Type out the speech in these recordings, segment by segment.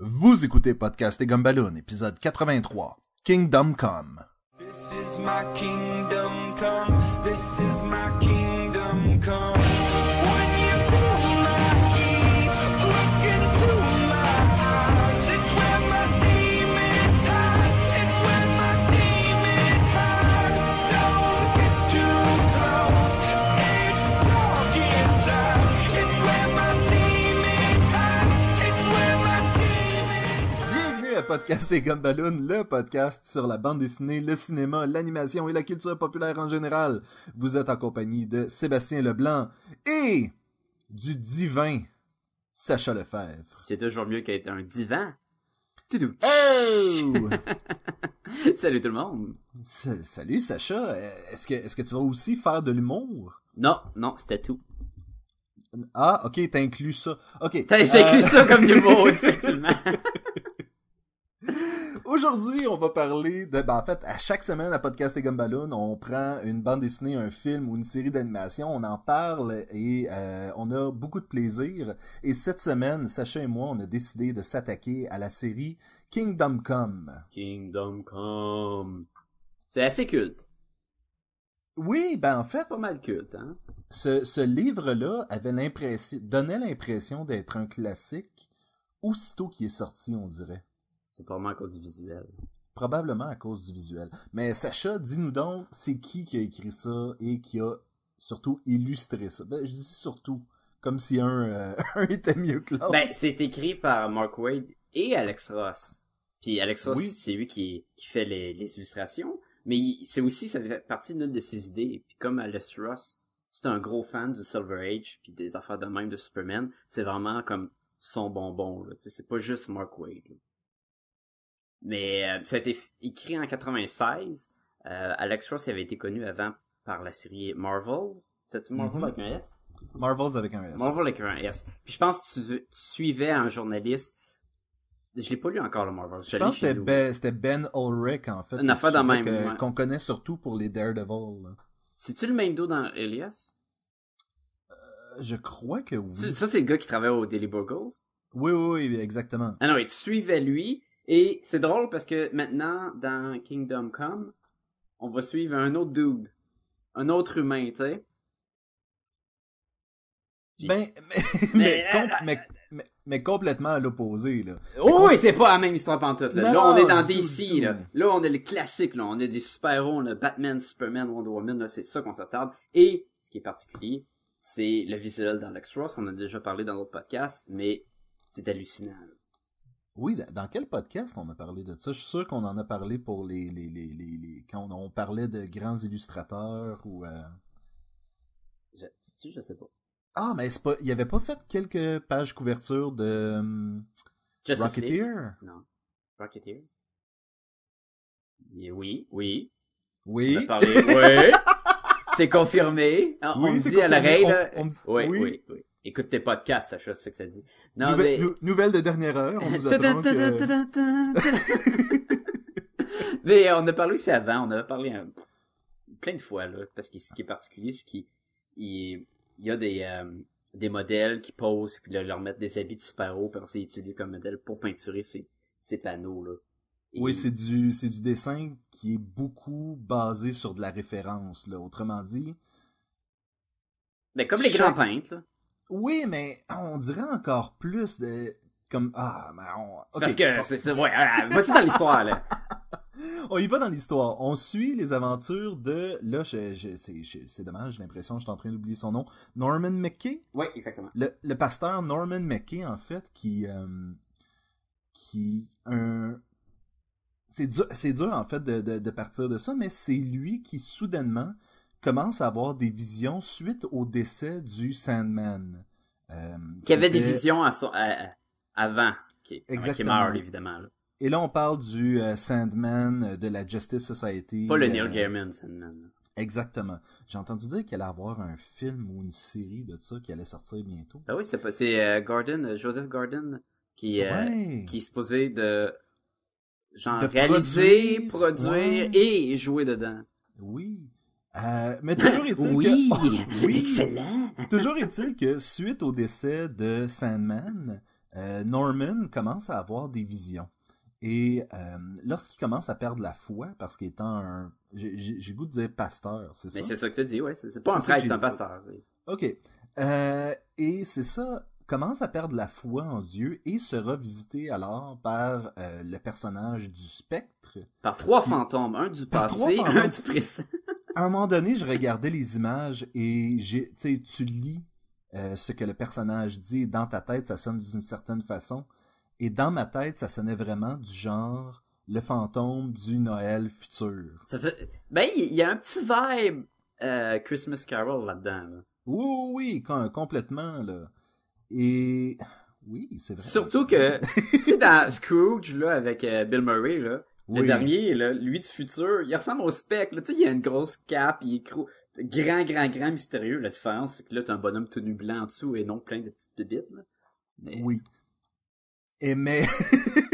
Vous écoutez Podcast et Gumballoon, épisode 83, Kingdom Come. Podcast et Gumballoon, le podcast sur la bande dessinée, le cinéma, l'animation et la culture populaire en général. Vous êtes en compagnie de Sébastien Leblanc et du divin Sacha Lefebvre. C'est toujours mieux qu'être un divan. Toutou. Oh! Salut tout le monde. S- Salut Sacha, est-ce que, est-ce que tu vas aussi faire de l'humour? Non, non, c'était tout. Ah, ok, t'inclus ça. Ok. T'as euh, écrit ça comme numéro, effectivement. Aujourd'hui, on va parler de. Ben, en fait, à chaque semaine à Podcast et Gumballoon, on prend une bande dessinée, un film ou une série d'animation, on en parle et euh, on a beaucoup de plaisir. Et cette semaine, Sacha et moi, on a décidé de s'attaquer à la série Kingdom Come. Kingdom Come. C'est assez culte. Oui, ben en fait, Pas mal culte, hein? ce, ce livre-là avait l'impression, donnait l'impression d'être un classique aussitôt qu'il est sorti, on dirait. C'est probablement à cause du visuel. Probablement à cause du visuel. Mais Sacha, dis-nous donc, c'est qui qui a écrit ça et qui a surtout illustré ça? Ben, je dis surtout, comme si un, euh, un était mieux que l'autre. Ben, c'est écrit par Mark Wade et Alex Ross. Puis Alex Ross, Oui. c'est lui qui, qui fait les, les illustrations. Mais c'est aussi, ça fait partie d'une de ses idées. Puis comme Alex Ross, c'est un gros fan du Silver Age puis des affaires de même de Superman, c'est vraiment comme son bonbon. Là. Tu sais, C'est pas juste Mark Wade. là. Mais euh, ça a été écrit en 96. Euh, Alex Ross avait été connu avant par la série Marvels. C'est Marvel Mhm. avec un S? Marvels avec un S. Marvel avec un S. Puis je pense que tu, tu suivais un journaliste. Je l'ai pas lu encore le Marvel. je pense que c'était ben, ben Ulrich, en fait. Une affaire de même, ouais. Qu'on connaît surtout pour les Daredevil. C'est-tu le même dos dans Elias? Euh, Je crois que oui. Ça, ça, c'est le gars qui travaille au Daily Burgles. Oui, oui, oui, exactement. Ah non, et tu suivais lui. Et c'est drôle parce que maintenant, dans Kingdom Come, on va suivre un autre dude. Un autre humain, tu sais. Ben, mais, mais, Mais- mais, mais- complètement à l'opposé, là. Oh oui, c'est pas la même histoire pantoute, là. Non, là, on est dans tout, DC, là. tout. Là, on est le classique, là. On a des super-héros, on a Batman, Superman, Wonder Woman, là. C'est ça qu'on s'attarde. Et, ce qui est particulier, c'est le visuel d'Alex Ross. On en a déjà parlé dans d'autres podcasts, mais c'est hallucinant, là. Oui, dans- quel podcast on a parlé de ça? Je suis sûr qu'on en a parlé pour les, les, les, les, les- quand on, parlait de grands illustrateurs ou euh, Je, sais-tu, je sais pas. Ah, mais c'est pas. Il avait pas fait quelques pages couverture de hum? Rocketeer? Non. Rocketeer? Et oui, oui. On Oui. a parlé, oui. C'est confirmé. On, on Oui, me dit à l'oreille. On- on me dit- oui, oui. oui, oui. Écoute tes podcasts, Sacha, c'est ce que ça dit. Non, Nouvelle, mais... nou- nouvelle de dernière heure. On que... Mais on a parlé aussi avant, on avait parlé un- plein de fois, là, parce que ce qui est particulier, c'est qu'il il, il y a des, euh, des modèles qui posent, puis là, leur mettre des habits de super-héros, puis c'est utilisé comme modèle pour peinturer ces, ces panneaux, là. Et- Oui, c'est du, c'est du dessin qui est beaucoup basé sur de la référence, là. Autrement dit. Ben, comme les grands peintres, là. Oui, mais on dirait encore plus de. Comme. Ah, mais on. C'est ok, parce que, c'est, c'est, ouais, ah, vas-y dans l'histoire, là. On y va dans l'histoire. On suit les aventures de. Là, je- je- c'est je- c'est dommage, j'ai l'impression que je suis en train d'oublier son nom. Norman McKay. Oui, exactement. Le, le pasteur Norman McKay, en fait, qui. euh, qui. Un. C'est dur, c'est dur, en fait, de, de, de partir de ça, mais c'est lui qui, soudainement, commence à avoir des visions suite au décès du Sandman. Euh, Qui avait des visions à son- à- à- avant, qui, évidemment, là. Et là, on parle du euh, Sandman euh, de la Justice Society. Pas le euh, Neil Gaiman, Sandman. Exactement. J'ai entendu dire qu'il allait avoir un film ou une série de ça qui allait sortir bientôt. Ben oui, c'est pas, c'est euh, Gordon, euh, Joseph Gordon, qui, euh, Ouais. qui est supposé de, genre, De réaliser, produire, produire, ouais. et jouer dedans. Oui. Euh, mais toujours est-il Oui, que... Oui. excellent. Toujours est-il que suite au décès de Sandman, euh, Norman commence à avoir des visions. Et euh, lorsqu'il commence à perdre la foi, parce qu'étant un... J'ai goût de dire pasteur, c'est ça? Mais c'est ça que tu dis, ouais. C'est pas un prêtre, c'est un pasteur. OK. Euh, et c'est ça, commence à perdre la foi en Dieu et sera visité alors par le personnage du spectre. Par trois fantômes, un du Par passé, un du présent. À un moment donné, je regardais les images et j'ai, tu lis euh, ce que le personnage dit et dans ta tête, ça sonne d'une certaine façon. Et dans ma tête, ça sonnait vraiment du genre le fantôme du Noël futur. Ça fait... Ben, il y a un petit vibe euh, Christmas Carol là-dedans. là. Oui, oui, oui, com- complètement, là. Et oui, c'est vrai. Surtout que, tu sais, dans Scrooge, là, avec euh, Bill Murray, là, le dernier, là, lui du futur, il ressemble au spectre, là. Il a une grosse cape, il est gros, grand, grand, grand, mystérieux. La différence, c'est que là, t'as un bonhomme tout nu blanc en dessous et non plein de petites bébites, là. Mais... Oui. Et mais...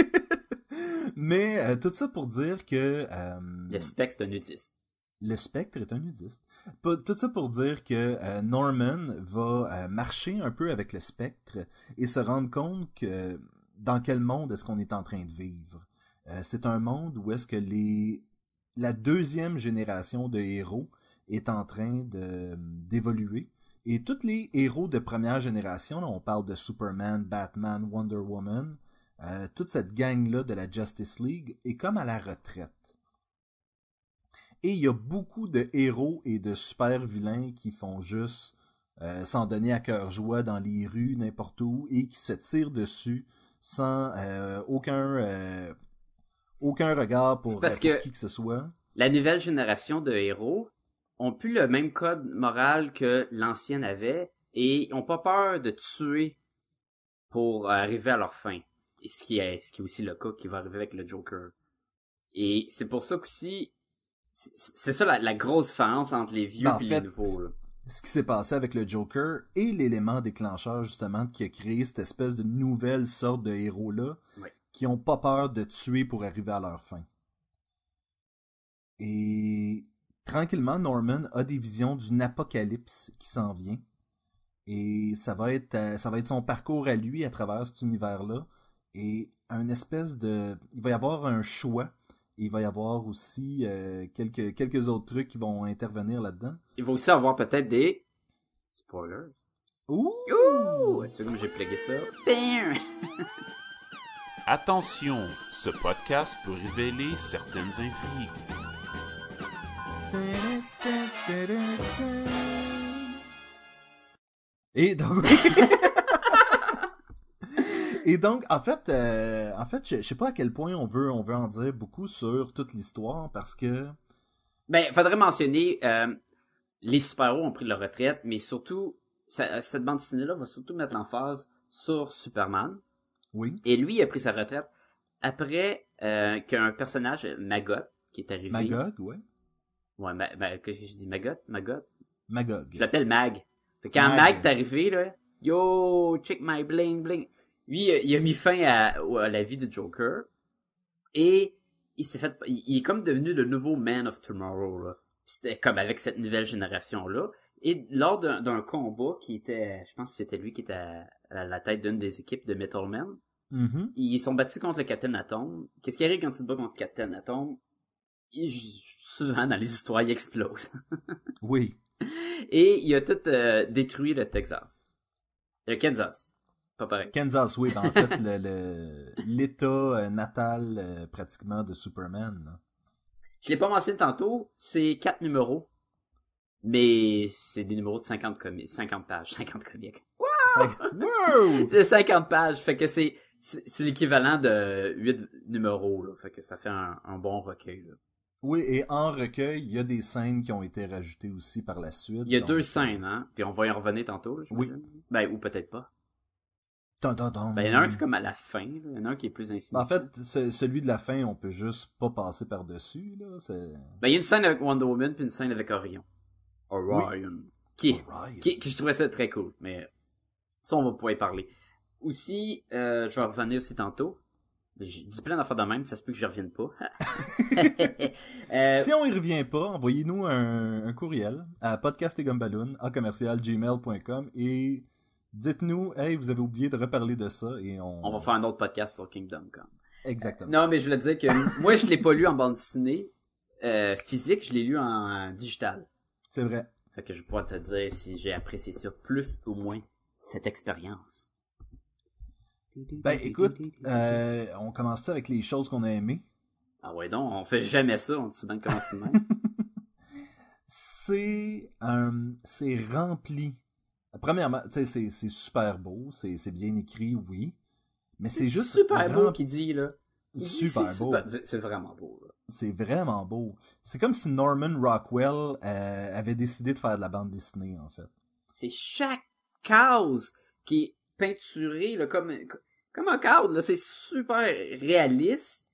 mais euh, tout ça pour dire que... euh, Le spectre, c'est un nudiste. Le spectre est un nudiste. Tout ça pour dire que euh, Norman va marcher un peu avec le spectre et se rendre compte que dans quel monde est-ce qu'on est en train de vivre. Euh, c'est un monde où est-ce que les la deuxième génération de héros est en train d'évoluer et tous les héros de première génération, là, on parle de Superman, Batman, Wonder Woman, euh, toute cette gang là de la Justice League est comme à la retraite. Et il y a beaucoup de héros et de super vilains qui font juste euh, s'en donner à cœur joie dans les rues, n'importe où, et qui se tirent dessus sans aucun aucun regard pour, parce euh, pour que- qui que ce soit. La nouvelle génération de héros ont plus le même code moral que l'ancienne avait et ont pas peur de tuer pour arriver à leur fin. Et ce qui est, ce qui est aussi le cas qui va arriver avec le Joker. Et c'est pour ça qu'aussi, c'est ça la, la grosse différence entre les vieux Ben, en et fait, les nouveaux. Là. Ce qui s'est passé avec le Joker et l'élément déclencheur justement qui a créé cette espèce de nouvelle sorte de héros-là Ouais. Qui ont pas peur de tuer pour arriver à leur fin. Et tranquillement, Norman a des visions d'une apocalypse qui s'en vient. Et ça va être euh, ça va être son parcours à lui à travers cet univers-là. Et un espèce de. Il va y avoir un choix. Il va y avoir aussi euh, quelques, quelques autres trucs qui vont intervenir là-dedans. Il va aussi avoir peut-être des spoilers. Ouh! Ouh! Tu sais comme j'ai plugué ça? Attention, ce podcast peut révéler certaines intrigues. Et donc, et donc, en fait, euh, en fait, je, je sais pas à quel point on veut, on veut en dire beaucoup sur toute l'histoire parce que, Ben, faudrait mentionner, euh, les super-héros ont pris leur retraite, mais surtout, ça- cette bande dessinée-là va surtout mettre l'emphase sur Superman. Oui, Et lui, il a pris sa retraite après euh, qu'un personnage, Maggot, qui est arrivé. Magog, ouais, Ouais, ma, ma- qu'est-ce que je dis? Maggot? Maggot? Magog. Je l'appelle Mag. Fait quand Mag. Mag est arrivé, là, yo, check my bling bling. Lui, il a mis fin à, à la vie du Joker. Et il s'est fait, il, il est comme devenu le nouveau Man of Tomorrow, là. C'était comme avec cette nouvelle génération-là. Et lors d'un d'un combat qui était, je pense que c'était lui qui était à, à la tête d'une des équipes de Metal Man, Mhm. ils sont battus contre le Captain Atom. Qu'est-ce qui arrive quand tu te bats contre Captain Atom? Il- souvent, dans les histoires, il explose. Oui, Et il a tout euh, détruit le Texas. Le Kansas. Pas pareil. Kansas, oui, ben, en fait, le- le- l'état euh, natal euh, pratiquement de Superman. là. Je l'ai pas mentionné tantôt, c'est quatre numéros. Mais c'est des numéros de 50 comics, 50 pages, 50 comics. Wow! C'est 50 pages, fait que c'est c'est l'équivalent de 8 numéros là, fait que ça fait un, un bon recueil là. Oui, et en recueil, il y a des scènes qui ont été rajoutées aussi par la suite. Il y a donc, deux scènes hein, puis on va y en revenir tantôt, là, Oui. Ben ou peut-être pas. Dun, dun, dun. Ben il y en a un c'est comme à la fin, là. il y en a un qui est plus insignifiant. En fait, ce- celui de la fin, on peut juste pas passer par-dessus, là. Ben il y a une scène avec Wonder Woman puis une scène avec Orion. Orion. Qui Alright. qui, qui je trouvais ça très cool, mais ça, on va pouvoir y parler. Aussi, euh, je vais revenir aussi tantôt. J'ai dit plein d'affaires de même, ça se peut que je revienne pas. Euh, Si on y revient pas, envoyez-nous un, un courriel à podcastetgumballoon à commercial gmail.com et Dites-nous, hey, vous avez oublié de reparler de ça et on... On va faire un autre podcast sur Kingdom Come. Exactement. Non, mais je voulais dire que moi, je l'ai pas lu en bande dessinée euh, physique, je l'ai lu en digital. C'est vrai. Fait que je pourrais te dire si j'ai apprécié ça plus ou moins cette expérience. Ben écoute, euh, on commence ça avec les choses qu'on a aimées. Ah ouais donc, on fait jamais ça, on de même. C'est euh, c'est rempli. Premièrement, tu sais, c'est super beau, c'est bien écrit, oui, mais c'est juste super beau qu'il dit là. Super beau. C'est vraiment beau là. C'est vraiment beau. C'est comme si Norman Rockwell euh, avait décidé de faire de la bande dessinée, en fait. C'est chaque case qui est peinturée là, comme comme un cadre là, c'est super réaliste.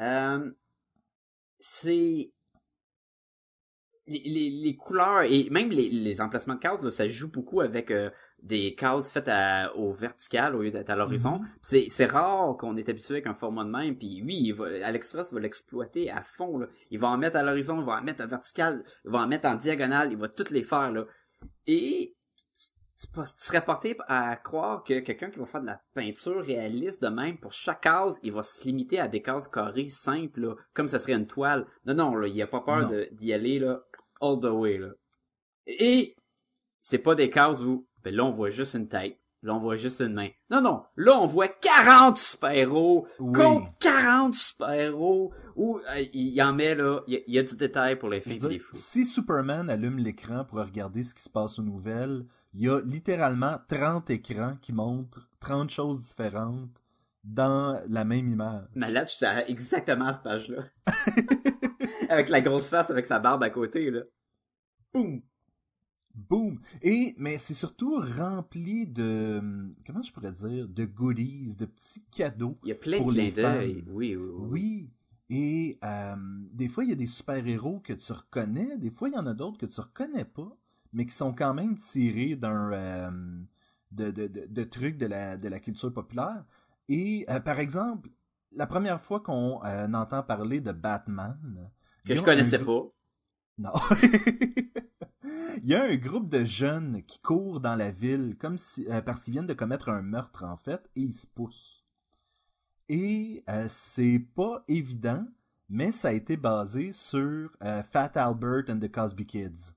Euh, c'est les, les, les couleurs et même les, les emplacements de cases là, ça joue beaucoup avec euh, des cases faites à, au vertical au lieu d'être à l'horizon. Mhm. C'est c'est rare qu'on est habitué avec un format de même. Puis oui, il va, Alex Ross va l'exploiter à fond. Là. Il va en mettre à l'horizon, il va en mettre en vertical, il va en mettre en diagonale, il va toutes les faire là. Et tu, serais porté à croire que quelqu'un qui va faire de la peinture réaliste de même, pour chaque case, il va se limiter à des cases carrées simples, là, comme ça serait une toile. Non, non, là, il a pas peur d'y aller là, all the way. Là. Et c'est pas des cases où ben là on voit juste une tête, là on voit juste une main. Non, non, là on voit 40 super-héros Oui. contre 40 super-héros où euh, il y en met là, il y, a- il y a du détail pour les fous. si Superman allume l'écran pour regarder ce qui se passe aux nouvelles, il y a littéralement 30 écrans qui montrent 30 choses différentes dans la même image. Malade, je suis à- exactement à cette page-là. avec la grosse face avec sa barbe à côté, là. Boum! Boom! Et, mais c'est surtout rempli de, comment je pourrais dire, de goodies, de petits cadeaux. Il y a plein Pour de clins d'œil. Oui, oui, oui. Oui. Et euh, des fois, il y a des super-héros que tu reconnais, des fois, il y en a d'autres que tu reconnais pas, mais qui sont quand même tirés d'un euh, de, de, de, de trucs de la, de la culture populaire. Et euh, par exemple, la première fois qu'on euh, entend parler de Batman, Que je connaissais grou- pas. Non. il y a un groupe de jeunes qui courent dans la ville comme si euh, parce qu'ils viennent de commettre un meurtre en fait et ils se poussent. Et euh, c'est pas évident, mais ça a été basé sur Fat Albert and the Cosby Kids.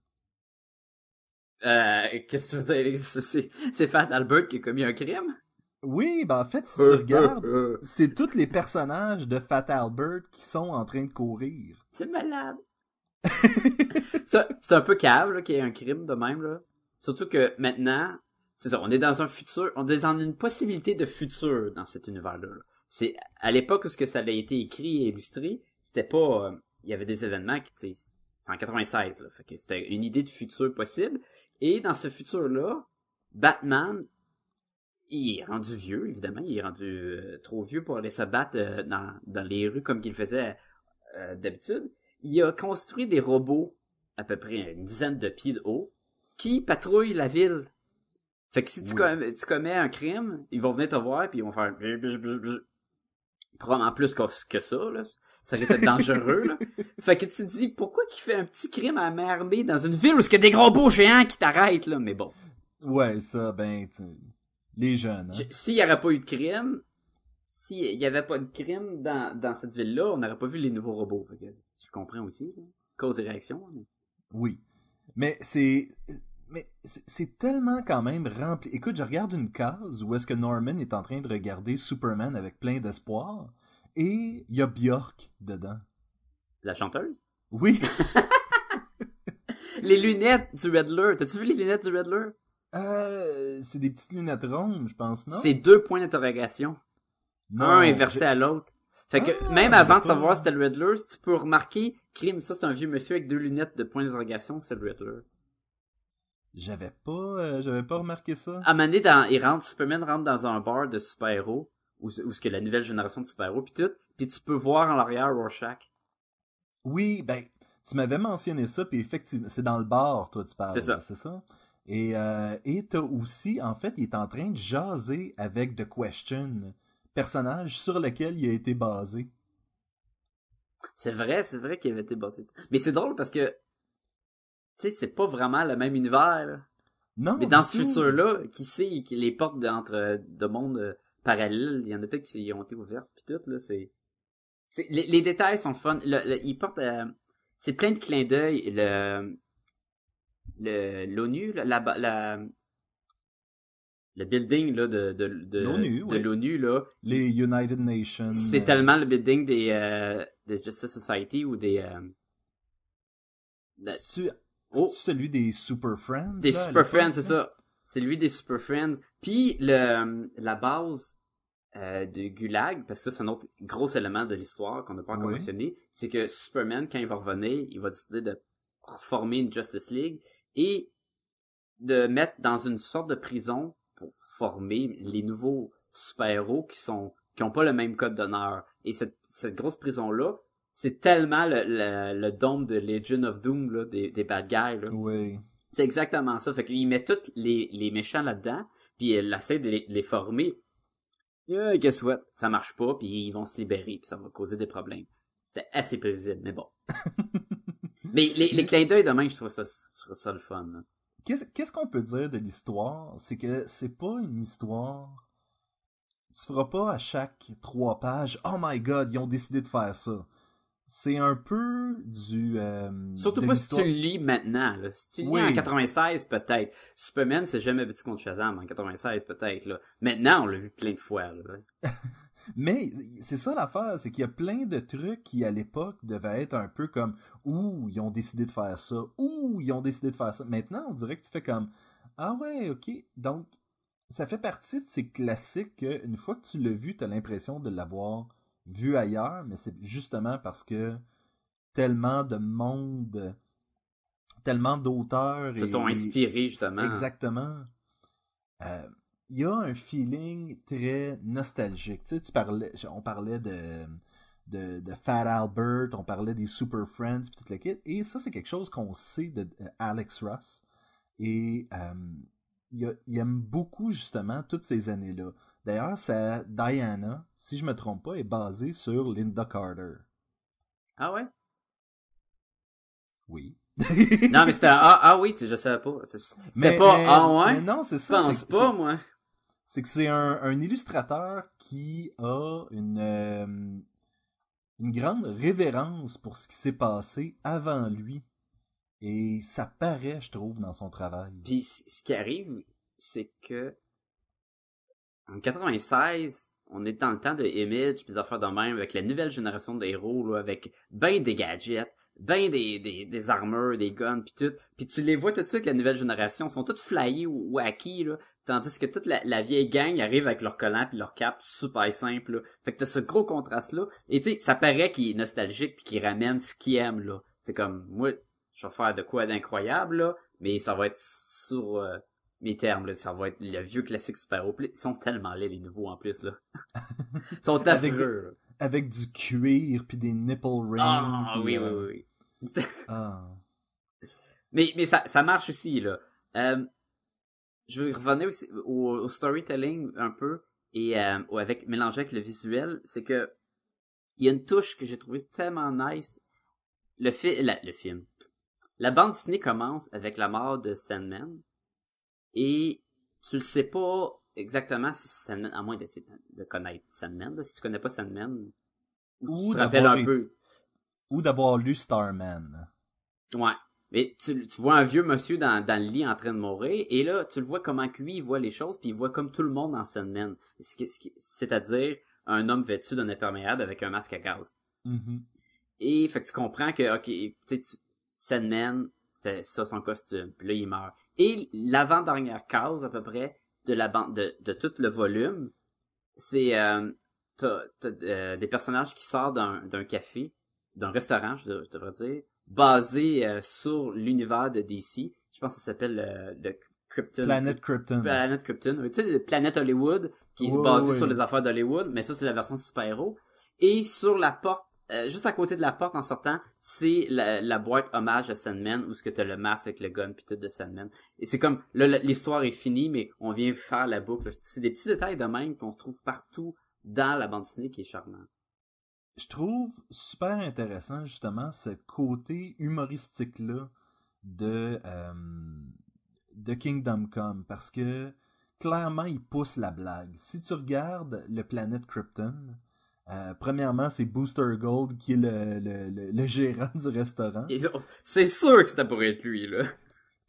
Euh, qu'est-ce que tu veux dire? C'est, c'est Fat Albert qui a commis un crime? Oui, ben en fait, si tu Euh, regardes, euh, euh. c'est tous les personnages de Fat Albert qui sont en train de courir. C'est malade. Ça, c'est un peu cave, là, qu'il y ait un crime de même, là. Surtout que maintenant, c'est ça, on est dans un futur, on est dans une possibilité de futur dans cet univers-là. là. C'est, à l'époque où ce que ça a été écrit et illustré, c'était pas, euh, il y avait des événements qui, tu sais, c'est en 96, là. Fait que c'était une idée de futur possible. Et dans ce futur-là, Batman, il est rendu vieux, évidemment, il est rendu euh, trop vieux pour aller se battre euh, dans, dans les rues comme qu'il faisait euh, d'habitude. Il a construit des robots à peu près une dizaine de pieds de haut qui patrouillent la ville. Fait que si tu, commets, tu commets un crime, ils vont venir te voir puis ils vont faire probablement plus que, que ça là. Ça risque d'être dangereux là. Fait que tu te dis pourquoi qu'il fait un petit crime à main armée dans une ville où il y a des gros robots géants qui t'arrêtent là, mais bon. Ouais, ça, ben, tu- les jeunes. hein. S'il n'y aurait pas eu de crime, s'il n'y avait pas de crime dans, dans cette ville-là, on n'aurait pas vu les nouveaux robots. Fait que je comprends aussi. là. Cause et réaction. mais- Oui. Mais c'est. Mais c'est- c'est tellement quand même rempli. Écoute, je regarde une case où est-ce que Norman est en train de regarder Superman avec plein d'espoir et il y a Bjork dedans. La chanteuse? Oui. Les lunettes du Riddler. T'as-tu vu les lunettes du Riddler? Euh, c'est des petites lunettes rondes, je pense, non? C'est deux points d'interrogation. Un inversé à l'autre. Fait que Ah, même avant de savoir si c'était le Riddler, si tu peux remarquer, crime, ça c'est un vieux monsieur avec deux lunettes de point d'interrogation, c'est le Riddler. J'avais pas, euh, j'avais pas remarqué ça. À un moment donné, dans, il rentre, Superman rentre dans un bar de super-héros, où, où ce que la nouvelle génération de super-héros, puis tout, puis tu peux voir en l'arrière Rorschach. Oui, ben, tu m'avais mentionné ça, puis effectivement, c'est dans le bar, toi, tu parles. C'est ça. C'est ça? Et, euh, t'as aussi, en fait, il est en train de jaser avec The Question, personnage sur lequel il a été basé. C'est vrai, c'est vrai qu'il avait été basé. Mais c'est drôle parce que, tu sais, c'est pas vraiment le même univers, là. Non. Mais dans ce futur-là, qui sait que les portes de- entre de mondes euh, parallèles, il y en a peut-être qui ont été ouvertes puis tout là, c'est c'est les, les détails sont fun. Le, le- ils portent euh, c'est plein de clins d'œil le le l'ONU là, la, la, la- le building là de de de, L'ONU, de l'ONU là, Les United Nations. c'est euh, tellement le building des euh, de Justice Society ou des euh, la- Oh. celui des Super Friends? Des là, Super Friends, c'est ça. C'est lui des Super Friends. Puis le la base euh, de Gulag, parce que ça, c'est un autre gros élément de l'histoire qu'on n'a pas encore Oui. mentionné, c'est que Superman, quand il va revenir, il va décider de former une Justice League et de mettre dans une sorte de prison pour former les nouveaux super-héros qui sont qui ont pas le même code d'honneur. Et cette, cette grosse prison-là, c'est tellement le, le, le dôme de Legion of Doom là, des, des bad guys. Là. Oui. C'est exactement ça. Fait qu'il met tous les, les méchants là-dedans, puis il essaie de les, de les former. Yeah, guess what? Ça marche pas, puis ils vont se libérer, puis ça va causer des problèmes. C'était assez prévisible, mais bon. mais les, les clins d'œil de même, je trouve ça, je trouve ça le fun. là. Qu'est-ce qu'est-ce qu'on peut dire de l'histoire? C'est que c'est pas une histoire. Tu feras pas à chaque trois pages. Oh my god, ils ont décidé de faire ça. C'est un peu du. euh, Surtout pas si tu le lis maintenant. Là. Si tu le lis Oui. en 96, peut-être. Superman, c'est jamais battu contre Shazam en 96, peut-être. Là. Maintenant, on l'a vu plein de fois. Là. Mais c'est ça l'affaire, c'est qu'il y a plein de trucs qui à l'époque devaient être un peu comme ouh ils ont décidé de faire ça, ouh ils ont décidé de faire ça. Maintenant on dirait que tu fais comme ah ouais ok donc ça fait partie de ces classiques que une fois que tu l'as vu t'as l'impression de l'avoir vu ailleurs, mais c'est justement parce que tellement de monde, tellement d'auteurs Se et- sont inspirés, justement. Exactement. Euh, Il y a un feeling très nostalgique. Tu sais, tu parlais, on parlait de, de, de Fat Albert, on parlait des Super Friends, puis toute la kit. Et ça, c'est quelque chose qu'on sait de euh, Alex Ross. Et euh, il, a- il aime beaucoup, justement, toutes ces années-là. D'ailleurs, sa Diana, si je me trompe pas, est basée sur Linda Carter. Ah ouais? Oui. Non, mais c'était... Ah, ah oui, je savais pas. C'était pas... mais- ah ouais? mais non, c'est Je ça. pense c'est- pas, moi. c'est que c'est un, un illustrateur qui a une, euh, une grande révérence pour ce qui s'est passé avant lui. Et ça paraît, je trouve, dans son travail. Puis ce qui arrive, c'est que en 96, on est dans le temps de Image puis affaires de même avec la nouvelle génération de héros là, avec ben des gadgets, ben des, des, des armures, des guns puis tout. Puis tu les vois tout de suite la nouvelle génération, sont toutes flyés ou, acquis là, tandis que toute la, la vieille gang arrive avec leur collant puis leur cap super simple là. Fait que t'as ce gros contraste là et tu sais ça paraît qu'il est nostalgique puis qu'il ramène ce qu'il aime là. C'est comme moi je vais faire de quoi d'incroyable là, mais ça va être sur euh, mes termes là, ça va être le vieux classique super-héros. Puis Ils sont tellement laids les nouveaux en plus là. Ils sont Avec affreux. là. Avec du cuir puis des nipple rings. Ah puis, oui, euh, oui, oui. ah. Mais, mais ça, ça marche aussi, là. Euh, je veux revenir aussi au, au storytelling un peu et euh, ou avec mélanger avec le visuel, c'est que il y a une touche que j'ai trouvé tellement nice. Le, fi la- le film. La bande dessinée commence avec la mort de Sandman et tu le sais pas exactement si Sandman, à moins de, de connaître Sandman, là, si tu connais pas Sandman, ou tu te rappelles un peu. Ou d'avoir lu Starman. Ouais. Mais tu, tu vois un vieux monsieur dans, dans le lit en train de mourir, et là, tu le vois comment lui, il voit les choses, puis il voit comme tout le monde en Sandman. C'est-à-dire un homme vêtu d'un imperméable avec un masque à gaz. Mhm. Et fait que tu comprends que, ok, tu sais, Sandman, c'était ça son costume, puis là, il meurt. Et l'avant-dernière case, à peu près, de la bande, de, de tout le volume, c'est, euh, t'as, t'as, euh, des personnages qui sortent d'un, d'un café, d'un restaurant, je, dev- je devrais dire, basé euh, sur l'univers de DC. Je pense que ça s'appelle le Krypton. Planet Krypton. Planet Krypton. Tu sais, le Planète Hollywood, qui est basé ouais. sur les affaires d'Hollywood, mais ça, c'est la version super-héros. Et sur la porte, euh, juste à côté de la porte en sortant, c'est la, boîte hommage à Sandman, où ce que t'as le masque avec le gun puis tout de Sandman. Et c'est comme, là, l'histoire est finie, mais on vient faire la boucle. C'est des petits détails de même qu'on trouve partout dans la bande dessinée qui est charmant. je trouve super intéressant justement ce côté humoristique là de euh, de Kingdom Come parce que clairement il pousse la blague. Si tu regardes le planète Krypton, euh, premièrement c'est Booster Gold qui est le, le, le, le gérant du restaurant. C'est sûr que c'était pour être lui, là.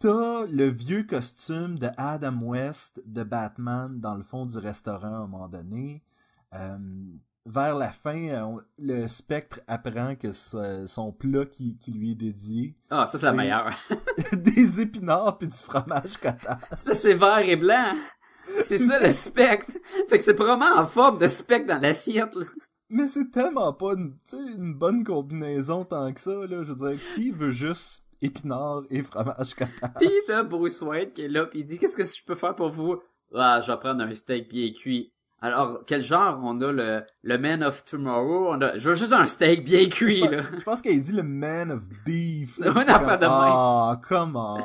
T'as le vieux costume de Adam West de Batman dans le fond du restaurant à un moment donné. Euh, vers la fin, le spectre apprend que son plat qui, qui lui est dédié, Ah, ça, c'est la meilleure. des épinards puis du fromage cottage. c'est vert et blanc. C'est ça, le spectre. Fait que c'est vraiment en forme de spectre dans l'assiette, là. Mais c'est tellement pas une, une bonne combinaison tant que ça, là. Je veux dire, qui veut juste épinards et fromage cottage? Pis t'as Bruce Wayne qui est là, pis il dit, qu'est-ce que je peux faire pour vous? Ah, je vais prendre un steak bien cuit. Alors, quel genre? On a le, le Man of Tomorrow, on a, je veux juste un steak bien cuit, là. Je pense qu'elle dit le man of beef. Une affaire de. Ah, comment?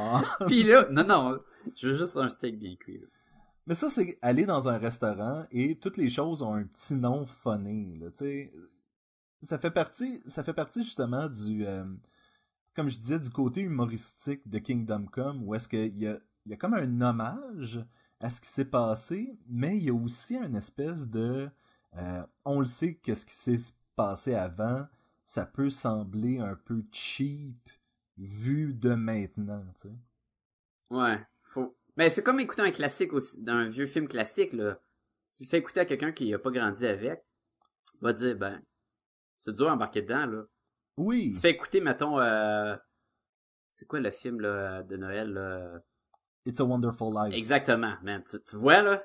Pis là, non, non, je veux juste un steak bien cuit, là. Mais ça, c'est aller dans un restaurant et toutes les choses ont un petit nom phoné, là, tu. Ça fait partie, ça fait partie justement du, euh, comme je disais, du côté humoristique de Kingdom Come, où est-ce qu'il y a, y a comme un hommage à ce qui s'est passé, mais il y a aussi une espèce de, euh, on le sait que ce qui s'est passé avant, ça peut sembler un peu cheap vu de maintenant, tu sais. Ouais. Mais c'est comme écouter un classique aussi, d'un vieux film classique, là. Tu le fais écouter à quelqu'un qui a pas grandi avec, il va dire, ben, c'est dur d'embarquer dedans, là. Oui. Tu fais écouter, mettons, euh, c'est quoi le film, là, de Noël, là? It's a Wonderful Life. Exactement, man. Tu, tu vois, là?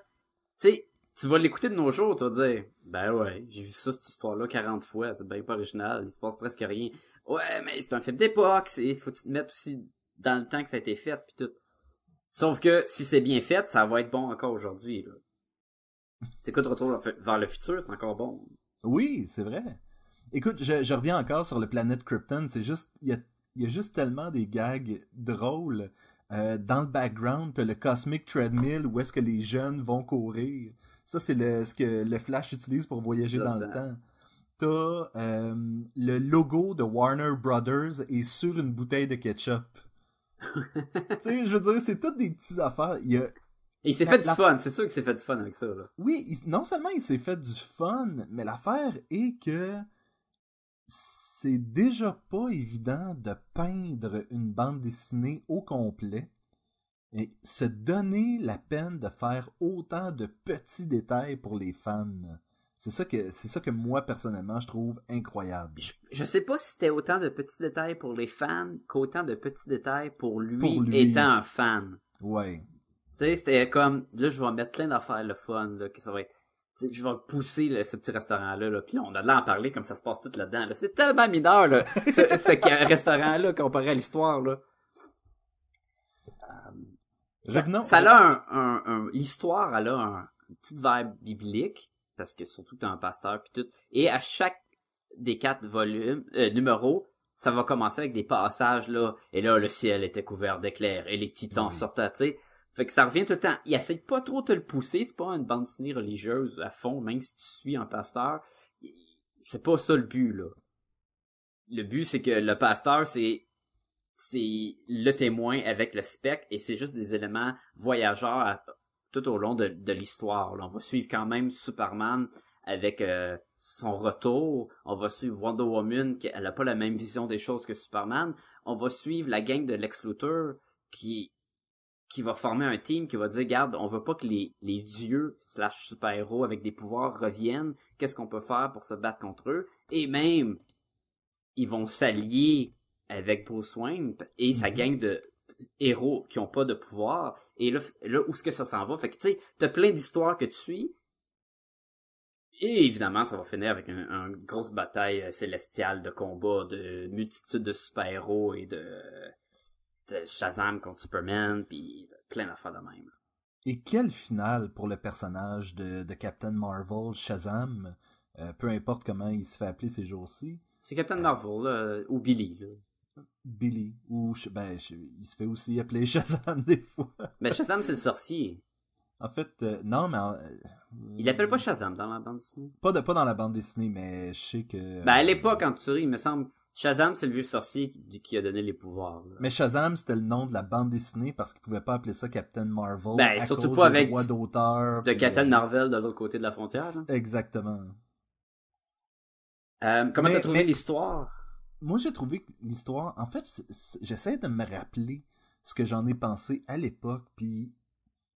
Tu sais, tu vas l'écouter de nos jours, tu vas dire, ben ouais, j'ai vu ça, cette histoire-là, 40 fois, c'est bien pas original, il se passe presque rien. Ouais, mais c'est un film d'époque, c'est, faut que tu te mettes aussi dans le temps que ça a été fait, pis tout. Sauf que, si c'est bien fait, ça va être bon encore aujourd'hui, là. T'écoutes Retour vers le futur, c'est encore bon. Oui, c'est vrai. Écoute, je, je reviens encore sur le planète Krypton. C'est juste, il y a, il y a juste tellement des gags drôles. Euh, dans le background, t'as le Cosmic Treadmill où est-ce que les jeunes vont courir. Ça, c'est ce que le Flash utilise pour voyager dans le temps. T'as euh, le logo de Warner Brothers est sur une bouteille de ketchup. Tu sais, je veux dire, c'est toutes des petites affaires. Il a, il s'est La- fait du fun, c'est sûr qu'il s'est fait du fun avec ça, là. oui, il- non seulement il s'est fait du fun, mais l'affaire est que c'est déjà pas évident de peindre une bande dessinée au complet et se donner la peine de faire autant de petits détails pour les fans. C'est ça que c'est ça que moi personnellement je trouve incroyable. Je, je sais pas si c'était autant de petits détails pour les fans qu'autant de petits détails pour lui, Pour lui. étant un fan. Ouais. Tu sais, c'était comme, là, je vais mettre plein d'affaires le fun, là, que ça va être, je vais pousser là, ce petit restaurant-là, là, puis là, on a de l'air en parler comme ça se passe tout là-dedans, là. C'est tellement mineur, là, ce, ce restaurant-là, comparé à l'histoire, là. Ça, Revenons- ça a un, un, un- l'histoire, elle a un, une petite vibe biblique, parce que surtout que t'as un pasteur puis tout. Et à chaque des quatre volumes, euh, numéros, ça va commencer avec des passages, là, et là, le ciel était couvert d'éclairs, et les titans Oui. sortaient, tu sais. Fait que ça revient tout le temps. Il essaie pas trop te le pousser, c'est pas une bande dessinée religieuse à fond, même si tu suis un pasteur. C'est pas ça le but, là. Le but, c'est que le pasteur, c'est c'est le témoin avec le spectre et c'est juste des éléments voyageurs à- tout au long de, de l'histoire. On va suivre quand même Superman avec euh, son retour. On va suivre Wonder Woman qui elle a pas la même vision des choses que Superman. On va suivre la gang de Lex Luthor qui qui va former un team qui va dire garde on veut pas que les, les dieux slash super héros avec des pouvoirs reviennent qu'est-ce qu'on peut faire pour se battre contre eux? Et même ils vont s'allier avec Bruce Wayne et sa Mhm. gang de héros qui ont pas de pouvoir. Et là, là où est-ce que ça s'en va fait que tu sais t'as plein d'histoires que tu suis. Et évidemment ça va finir avec une, grosse bataille euh, célestiale de combat de multitude de super-héros et de, de Shazam contre Superman puis plein d'affaires de même Et quel final pour le personnage de, de Captain Marvel, Shazam, euh, peu importe comment il se fait appeler ces jours-ci, c'est Captain Marvel là, ou Billy là. Billy, ou ben, il se fait aussi appeler Shazam des fois. mais Shazam c'est le sorcier En fait, euh, non, mais... euh, il l'appelle pas Shazam dans la bande dessinée pas, de, pas dans la bande dessinée, mais je sais que... Ben, à euh, l'époque, en tuerie, il me semble, Shazam, c'est le vieux sorcier qui, qui a donné les pouvoirs. là. Mais Shazam, c'était le nom de la bande dessinée parce qu'ils pouvaient pas appeler ça Captain Marvel. Ben, à surtout cause pas avec droits d'auteur. De puis Captain Marvel de l'autre côté de la frontière. Exactement. Euh, comment Mais- t'as trouvé mais- l'histoire? Moi, j'ai trouvé que l'histoire. En fait, j'essaie de me rappeler ce que j'en ai pensé à l'époque, puis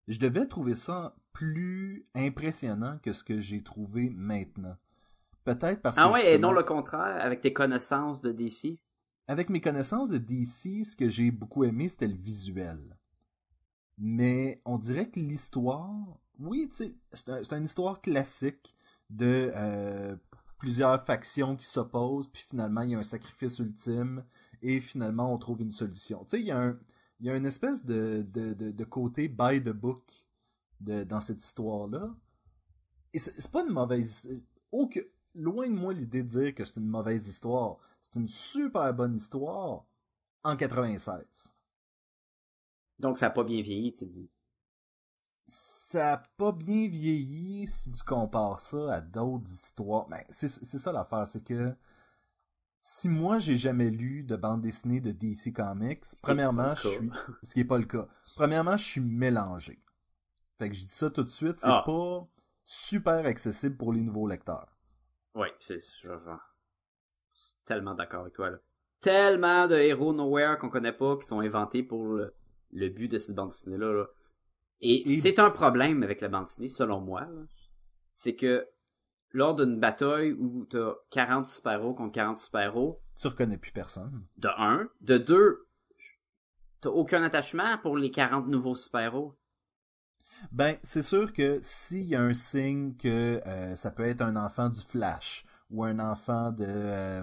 je devais trouver ça plus impressionnant que ce que j'ai trouvé maintenant. Peut-être parce Ah que. ouais, et non le contraire, avec tes connaissances de DC. Avec mes connaissances de DC, ce que j'ai beaucoup aimé, c'était le visuel. Mais on dirait que l'histoire, oui, tu sais, c'est un- c'est une histoire classique de euh, plusieurs factions qui s'opposent, puis finalement il y a un sacrifice ultime, et finalement on trouve une solution. Tu sais, il y a un, il y a une espèce de, de, de, côté by the book dans cette histoire-là. Et c'est pas une mauvaise. loin de moi l'idée de dire que c'est une mauvaise histoire. C'est une super bonne histoire en 96. Donc ça a pas bien vieilli, tu dis? Ça a pas bien vieilli si tu compares ça à d'autres histoires. Ben, c'est ça l'affaire, c'est que si moi j'ai jamais lu de bande dessinée de DC Comics, premièrement, je suis ce qui est pas le cas. Premièrement, je suis mélangé. Fait que je dis ça tout de suite, c'est Ah. pas super accessible pour les nouveaux lecteurs. Ouais, c'est je, suis tellement d'accord avec toi là. Tellement de héros nowhere qu'on connaît pas qui sont inventés pour le, le but de cette bande dessinée là. là. Et, Et- c'est un problème avec la bande dessinée selon moi. C'est que lors d'une bataille où t'as 40 super-héros contre 40 super-héros, Tu reconnais plus personne. de un, de deux, t'as aucun attachement pour les 40 nouveaux super-héros. Ben, c'est sûr que s'il y a un signe que euh, ça peut être un enfant du Flash ou un enfant de, euh,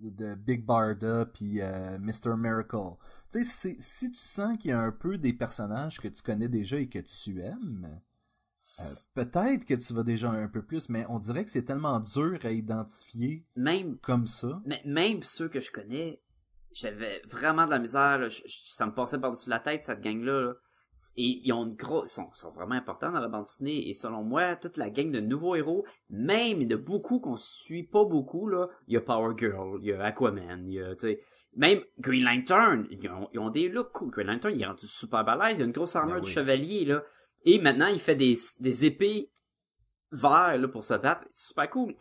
de, de Big Barda puis euh, Mr. Miracle, tu sais, si- si tu sens qu'il y a un peu des personnages que tu connais déjà et que tu aimes, euh, peut-être que tu vas déjà un peu plus, mais on dirait que c'est tellement dur à identifier Même comme ça. Mais même ceux que je connais, j'avais vraiment de la misère. là. Je- je- ça me passait par-dessus la tête, cette gang-là. là. Et ils ont une grosse, sont, sont vraiment importants dans la bande dessinée. Et selon moi, toute la gang de nouveaux héros, même de beaucoup qu'on suit pas beaucoup, là, il y a Power Girl, il y a Aquaman, il y a, tu sais, même Green Lantern, ils ont, ils ont des looks cool. Green Lantern, il est rendu super balèze, il a une grosse armure Ben de oui. chevalier, là. Et maintenant, il fait des, des épées verts, là, pour se battre. C'est super cool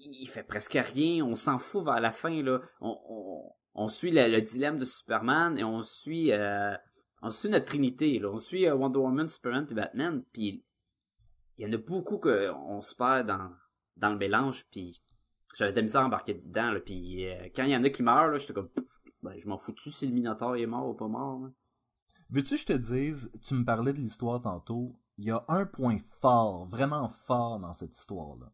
il fait presque rien, on s'en fout vers la fin là. On, on, on suit le, le dilemme de Superman et on suit euh, on suit notre trinité. On suit euh, Wonder Woman, Superman puis Batman puis il y en a beaucoup que on se perd dans le mélange puis j'avais de la à embarquer dedans puis euh, quand il y en a qui meurent là, j'étais comme ben, je m'en fous-tu si le Minotaur est mort ou pas mort. Veux-tu que je te dise, tu me parlais de l'histoire tantôt, il y a un point fort, vraiment fort dans cette histoire-là.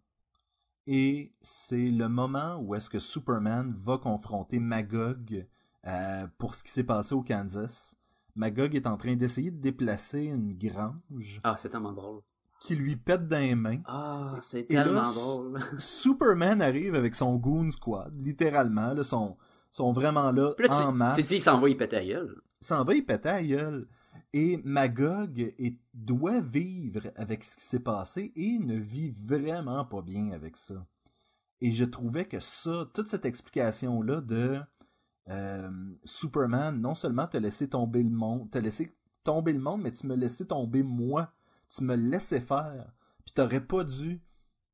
Et c'est le moment où est-ce que Superman va confronter Magog euh, pour ce qui s'est passé au Kansas. Magog est en train d'essayer de déplacer une grange Ah, c'est tellement drôle. qui lui pète dans les mains. Ah, c'est là, tellement drôle. Superman arrive avec son Goon Squad, littéralement, là, sont, sont vraiment là, en tu, masse. tu dis il s'en va il péter la gueule. Il s'en va, il pète à gueule. Et Magog est- doit vivre avec ce qui s'est passé et ne vit vraiment pas bien avec ça. Et je trouvais que ça, toute cette explication-là de euh, Superman, non seulement te laisser tomber le monde, te laisser tomber le monde, mais tu me laissais tomber moi. Tu me laissais faire. Puis t'aurais pas dû.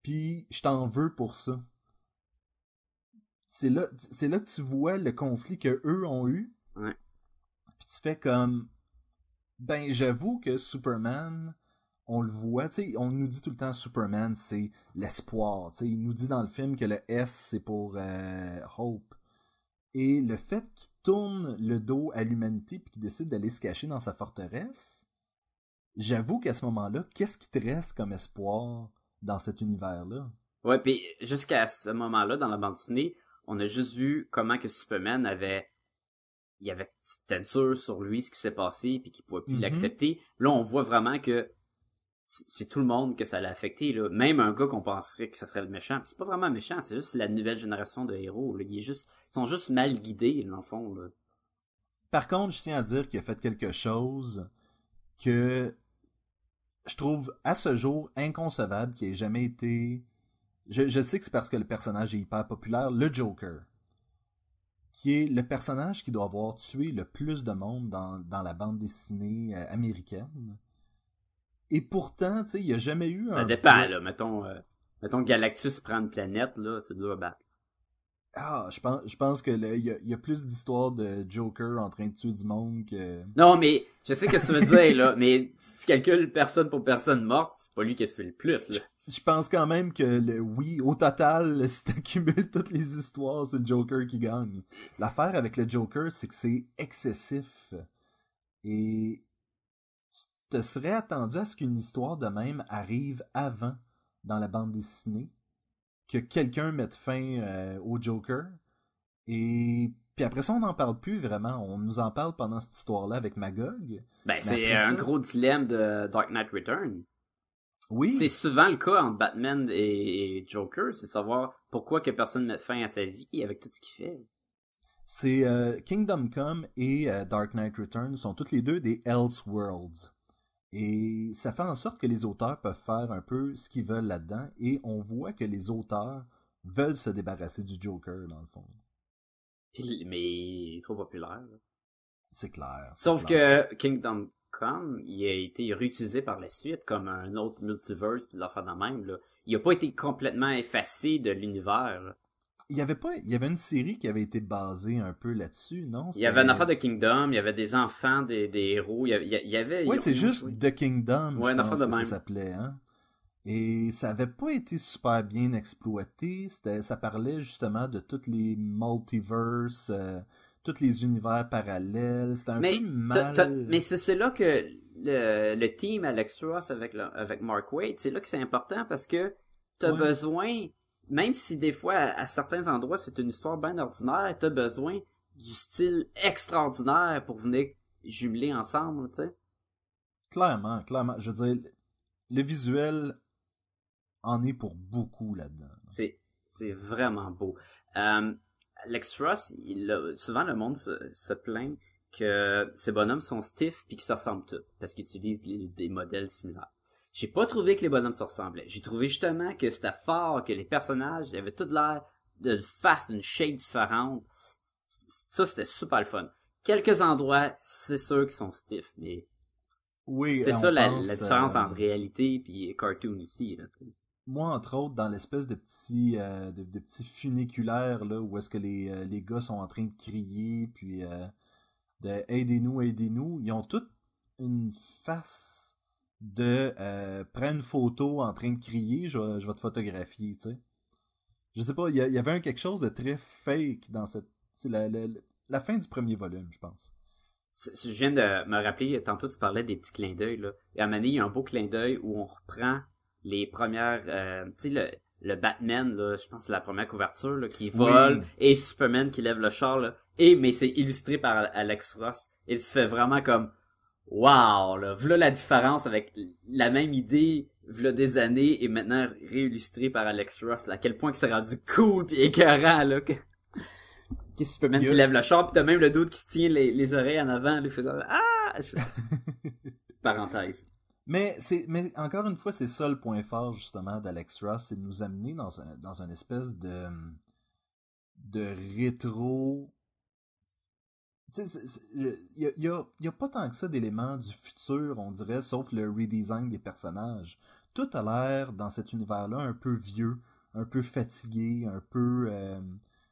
Puis je t'en veux pour ça. C'est là, c'est là que tu vois le conflit que eux ont eu. Ouais. Puis tu fais comme ben j'avoue que Superman on le voit, tu sais, on nous dit tout le temps Superman c'est l'espoir, tu sais, il nous dit dans le film que le S c'est pour euh, Hope. Et le fait qu'il tourne le dos à l'humanité puis qu'il décide d'aller se cacher dans sa forteresse, j'avoue qu'à ce moment-là, qu'est-ce qui te reste comme espoir dans cet univers-là? Ouais, puis jusqu'à ce moment-là, dans la bande dessinée, on a juste vu comment que Superman avait... Il avait... C'était dur sur lui, ce qui s'est passé, puis qu'il pouvait plus Mhm. l'accepter. Là, on voit vraiment que c'est tout le monde que ça l'a affecté, là. Même un gars qu'on penserait que ça serait le méchant. C'est pas vraiment méchant, c'est juste la nouvelle génération de héros. Ils sont juste mal guidés, dans le fond, là. Par contre, je tiens à dire qu'il a fait quelque chose que je trouve à ce jour inconcevable, qui ait jamais été. Je, sais que c'est parce que le personnage est hyper populaire, le Joker. qui est le personnage qui doit avoir tué le plus de monde dans, dans la bande dessinée euh, américaine. Et pourtant, tu sais, il n'y a jamais eu Ça un... dépend, là. Mettons, euh, mettons Galactus prend une planète, là, c'est dur à battre. Ah, je pense, je pense que il y, a, il y a plus d'histoires de Joker en train de tuer du monde que... Non, mais je sais ce que tu veux dire, là, mais si tu calcules personne pour personne morte, c'est pas lui qui a tué le plus, là. Je pense quand même que le oui, au total, si t'accumules toutes les histoires, c'est le Joker qui gagne. L'affaire avec le Joker, c'est que c'est excessif. Et te serais attendu à ce qu'une histoire de même arrive avant dans la bande dessinée, que quelqu'un mette fin euh, au Joker. Et puis après ça, on n'en parle plus vraiment. On nous en parle pendant cette histoire-là avec Magog. Ben, c'est un ça- gros dilemme de Dark Knight Return. Oui, C'est souvent le cas entre Batman et, Joker, c'est de savoir pourquoi que personne met fin à sa vie avec tout ce qu'il fait. C'est euh, Kingdom Come et euh, Dark Knight Returns sont toutes les deux des Elseworlds. Et ça fait en sorte que les auteurs peuvent faire un peu ce qu'ils veulent là-dedans. Et on voit que les auteurs veulent se débarrasser du Joker, dans le fond. Puis- mais il est trop populaire. C'est clair. Sauf clair. que Kingdom Come, il a été réutilisé par la suite comme un autre multiverse puis de même. Là. Il a pas été complètement effacé de l'univers. Il y avait pas, il y avait une série qui avait été basée un peu là-dessus, non? Il y avait une affaire de Kingdom, il y avait des enfants, des, des héros, il y avait... il y avait Oui, c'est juste oui. The Kingdom, Ouais, je pense de que ça s'appelait, hein. Et ça avait pas été super bien exploité. C'était, ça parlait justement de tous les multiverses, euh, tous les univers parallèles. C'était un Mais, peu mal. mais c'est là que le, le team Alex Ross avec, le- avec Mark Waid, c'est là que c'est important parce que t'as Ouais. besoin, même si des fois à, à certains endroits c'est une histoire bien ordinaire, t'as besoin du style extraordinaire pour venir jumeler ensemble, tu sais. Clairement, clairement. Je veux dire, le visuel en est pour beaucoup là-dedans. C'est c'est vraiment beau. Euh, Alex Ross, il souvent le monde se, se plaint que ces bonhommes sont stiffs puis qu'ils se ressemblent tous parce qu'ils utilisent des, des modèles similaires. J'ai pas trouvé que les bonhommes se ressemblaient. J'ai trouvé justement que c'était fort, que les personnages ils avaient tout l'air d'une face, d'une shape différente. Ça, c'était super le fun. Quelques endroits, c'est sûr qu'ils sont stiffs, mais Oui, c'est ça la, pense, la différence euh, entre réalité puis cartoon aussi. Là, moi, entre autres, dans l'espèce de petits, euh, de, funiculaires, là, où est-ce que les, euh, les gars sont en train de crier, puis de aidez-nous, aidez-nous, ils ont toutes une face de euh, prends une photo en train de crier, je vais, je vais te photographier, tu sais. Je sais pas, il y, il avait un quelque chose de très fake dans cette. C'est la, la, la fin du premier volume, je pense. Je viens de me rappeler, tantôt tu parlais des petits clins d'œil, là. Et à un moment donné, il y a un beau clin d'œil où on reprend les premières, euh, tu sais, le, le Batman, là, je pense que c'est la première couverture, là, qui vole, Oui. et Superman qui lève le char, là. Et, mais c'est illustré par Alex Ross. Et tu fais vraiment comme, wow, là, voilà la différence avec la même idée, voilà des années, et maintenant réillustré par Alex Ross, là, à quel point que c'est rendu cool pis écœurant, là. Que... que Superman Il y a- qui lève le char, pis t'as même le doute qui se tient les, les oreilles en avant, fait comme, ah! Parenthèse. Mais c'est mais encore une fois, c'est ça le point fort justement d'Alex Ross, c'est de nous amener dans un dans une espèce de de rétro. Tu sais, c'est- c'est- il y a, y a- il y a pas tant que ça d'éléments du futur, on dirait, sauf le redesign des personnages. Tout a l'air dans cet univers-là un peu vieux, un peu fatigué, un peu euh,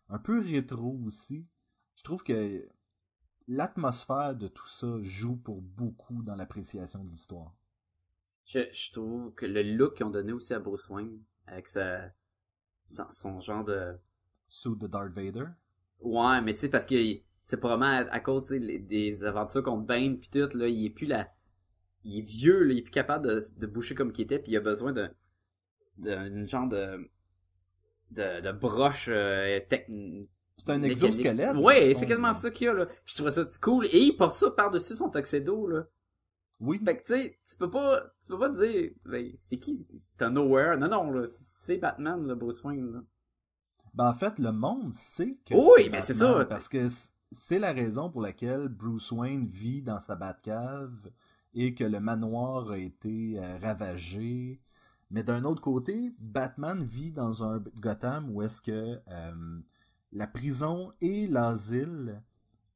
un peu rétro aussi. Je trouve que l'atmosphère de tout ça joue pour beaucoup dans l'appréciation de l'histoire. Je, je trouve que le look qu'ils ont donné aussi à Bruce Wayne, avec sa, son, son genre de... Suit de Darth Vader. Ouais, mais tu sais, parce que c'est probablement à, à cause les- des aventures contre Bane pis tout, là, il est plus là... Il est vieux, là, il est plus capable de, de boucher comme qu'il était, puis il a besoin d'un d'un genre de... de, de broche euh, tec- C'est un exosquelette. Ouais, c'est le quasiment ça qu'il y a, là. Puis je trouvais ça cool. Et il porte ça par-dessus son tuxedo, là. Oui. Fait que tu sais, tu peux pas, tu peux pas dire, ben, c'est qui, c'est un nowhere. Non, non, là, c'est Batman, le Bruce Wayne, là. Ben, en fait, le monde sait que Oui, c'est ben, c'est ça. Parce que c'est la raison pour laquelle Bruce Wayne vit dans sa Batcave et que le manoir a été euh, ravagé. Mais d'un autre côté, Batman vit dans un Gotham où est-ce que euh, la prison et l'asile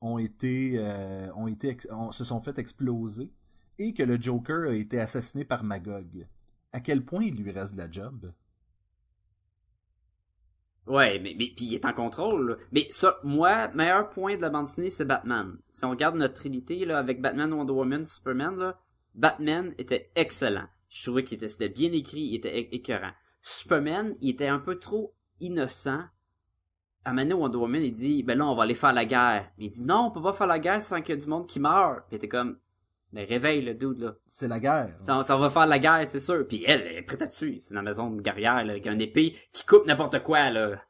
ont été, euh, ont été se sont fait exploser et que le Joker a été assassiné par Magog. À quel point il lui reste la job? Ouais, mais, mais puis il est en contrôle. là. Mais ça, moi, meilleur point de la bande dessinée, c'est Batman. Si on regarde notre trinité là, avec Batman, Wonder Woman, Superman, là, Batman était excellent. Je trouvais qu'il était, bien écrit, il était écœurant. Superman, il était un peu trop innocent. À donné, Wonder Woman, il dit, ben là, on va aller faire la guerre. Mais il dit, non, on peut pas faire la guerre sans qu'il y ait du monde qui meurt. Puis il était comme, mais réveille le dude, là. C'est la guerre. Ça, ça va faire la guerre, c'est sûr. Puis elle, elle est prête à tuer. C'est une maison de guerrière, là, avec une épée qui coupe n'importe quoi, là.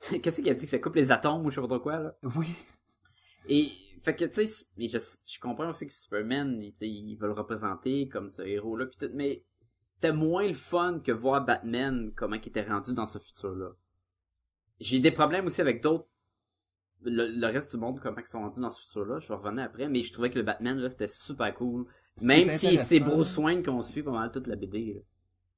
Qu'est-ce qu'il a dit que ça coupe les atomes ou je sais pas trop quoi, là? Oui. Et, fait que, tu sais, je, je comprends aussi que Superman, il, il veut le représenter comme ce héros-là, pis tout, mais c'était moins le fun que voir Batman, comment il était rendu dans ce futur-là. J'ai des problèmes aussi avec d'autres, le, le reste du monde, comment ils sont rendus dans ce futur-là, je vais revenir après, mais je trouvais que le Batman, là, c'était super cool. Qui Même si c'est Bruce Wayne qu'on suit pendant toute la BD, là.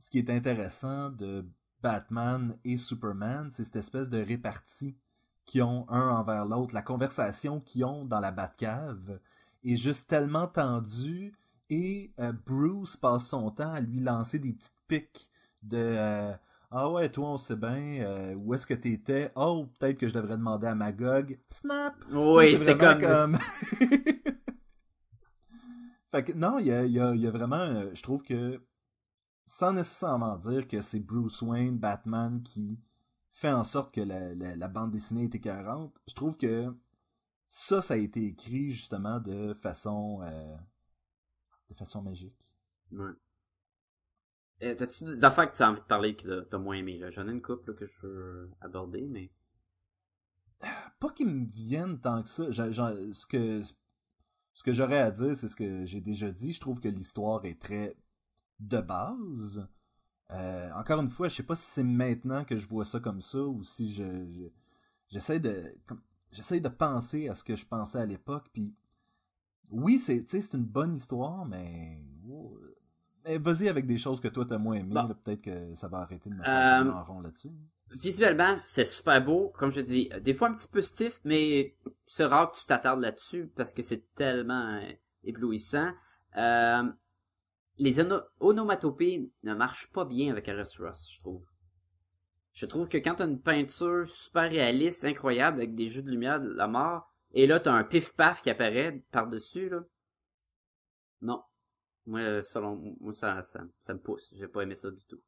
Ce qui est intéressant de Batman et Superman, c'est cette espèce de répartie qu'ils ont un envers l'autre. La conversation qu'ils ont dans la Batcave est juste tellement tendue et euh, Bruce passe son temps à lui lancer des petites piques de euh, Ah ouais, toi on sait bien, euh, où est-ce que t'étais? Oh, peut-être que je devrais demander à Magog. Snap! Oui, c'était comme... fait que non, il y a, il y a- il y a vraiment, euh, je trouve que, sans nécessairement dire que c'est Bruce Wayne, Batman, qui fait en sorte que la, la- la bande dessinée est écœurante, je trouve que ça, ça a été écrit justement de façon, euh, de façon magique. Ouais. Euh, T'as-tu des affaires que tu as envie de parler que t'as- moins aimé? J'en ai une couple que je veux aborder, mais... Pas qu'ils me viennent tant que ça. Ce que, ce que j'aurais à dire, c'est ce que j'ai déjà dit. Je trouve que l'histoire est très de base. Euh, encore une fois, je sais pas si c'est maintenant que je vois ça comme ça ou si je, je- j'essaie de j'essaie de penser à ce que je pensais à l'époque. Puis oui, c'est une bonne histoire, mais vas-y avec des choses que toi t'as moins aimé. Bon. là, Peut-être que ça va arrêter de me faire Euh, en rond là-dessus. Visuellement, c'est super beau, comme je dis. Des fois un petit peu stiff, mais c'est rare que tu t'attardes là-dessus parce que c'est tellement euh, éblouissant. Euh, les ono- onomatopées ne marchent pas bien avec Alice Ross, je trouve. Je trouve que quand t'as une peinture super réaliste, incroyable, avec des jeux de lumière de la mort, et là t'as un pif-paf qui apparaît par-dessus, là. Non. Moi, selon moi, ça, ça, ça me pousse. J'ai pas aimé ça du tout.